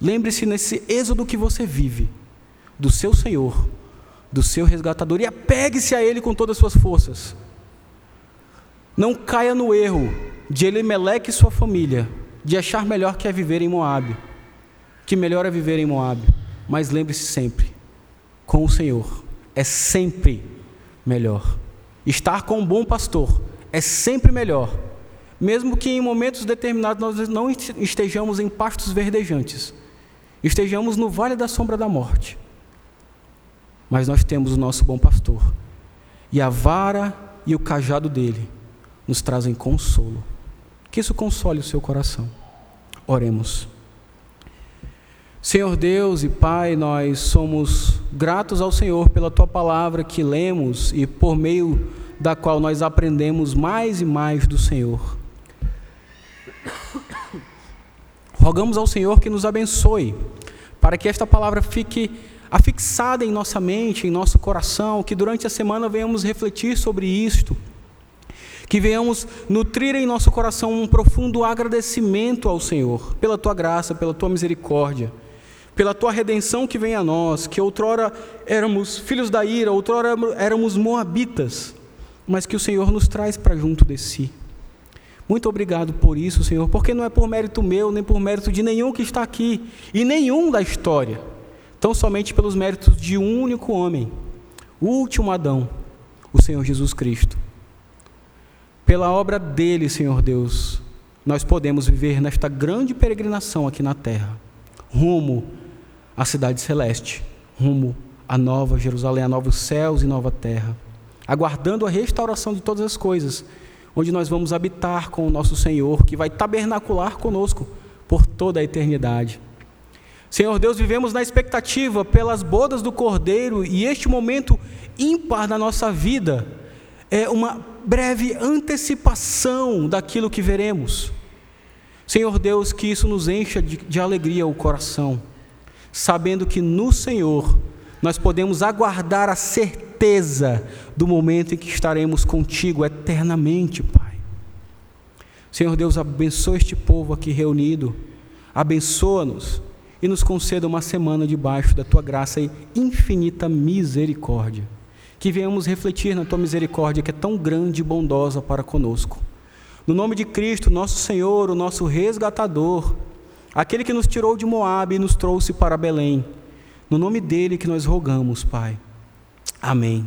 Lembre-se nesse êxodo que você vive, do seu Senhor, do seu resgatador, e apegue-se a Ele com todas as suas forças. Não caia no erro de Elimeleque e sua família, de achar melhor que é viver em Moabe que melhor é viver em Moab. Mas lembre-se sempre, com o Senhor é sempre melhor. Estar com um bom pastor é sempre melhor, mesmo que em momentos determinados nós não estejamos em pastos verdejantes, estejamos no vale da sombra da morte. Mas nós temos o nosso bom pastor, e a vara e o cajado dele nos trazem consolo. Que isso console o seu coração. Oremos. Senhor Deus e Pai, nós somos gratos ao Senhor pela tua palavra que lemos e por meio da qual nós aprendemos mais e mais do Senhor. Rogamos ao Senhor que nos abençoe, para que esta palavra fique afixada em nossa mente, em nosso coração, que durante a semana venhamos refletir sobre isto, que venhamos nutrir em nosso coração um profundo agradecimento ao Senhor, pela tua graça, pela tua misericórdia pela tua redenção que vem a nós, que outrora éramos filhos da ira, outrora éramos moabitas, mas que o Senhor nos traz para junto de si. Muito obrigado por isso, Senhor, porque não é por mérito meu, nem por mérito de nenhum que está aqui, e nenhum da história, tão somente pelos méritos de um único homem, o último Adão, o Senhor Jesus Cristo. Pela obra dele, Senhor Deus, nós podemos viver nesta grande peregrinação aqui na terra, rumo a cidade celeste, rumo à nova Jerusalém, a novos céus e nova terra, aguardando a restauração de todas as coisas, onde nós vamos habitar com o nosso Senhor, que vai tabernacular conosco por toda a eternidade. Senhor Deus, vivemos na expectativa pelas bodas do Cordeiro e este momento ímpar da nossa vida é uma breve antecipação daquilo que veremos. Senhor Deus, que isso nos encha de, de alegria o coração sabendo que no Senhor nós podemos aguardar a certeza do momento em que estaremos contigo eternamente, Pai. Senhor Deus, abençoa este povo aqui reunido, abençoa-nos e nos conceda uma semana debaixo da tua graça e infinita misericórdia. Que venhamos refletir na tua misericórdia que é tão grande e bondosa para conosco. No nome de Cristo, nosso Senhor, o nosso resgatador, aquele que nos tirou de Moabe e nos trouxe para Belém. No nome dele que nós rogamos, Pai. Amém.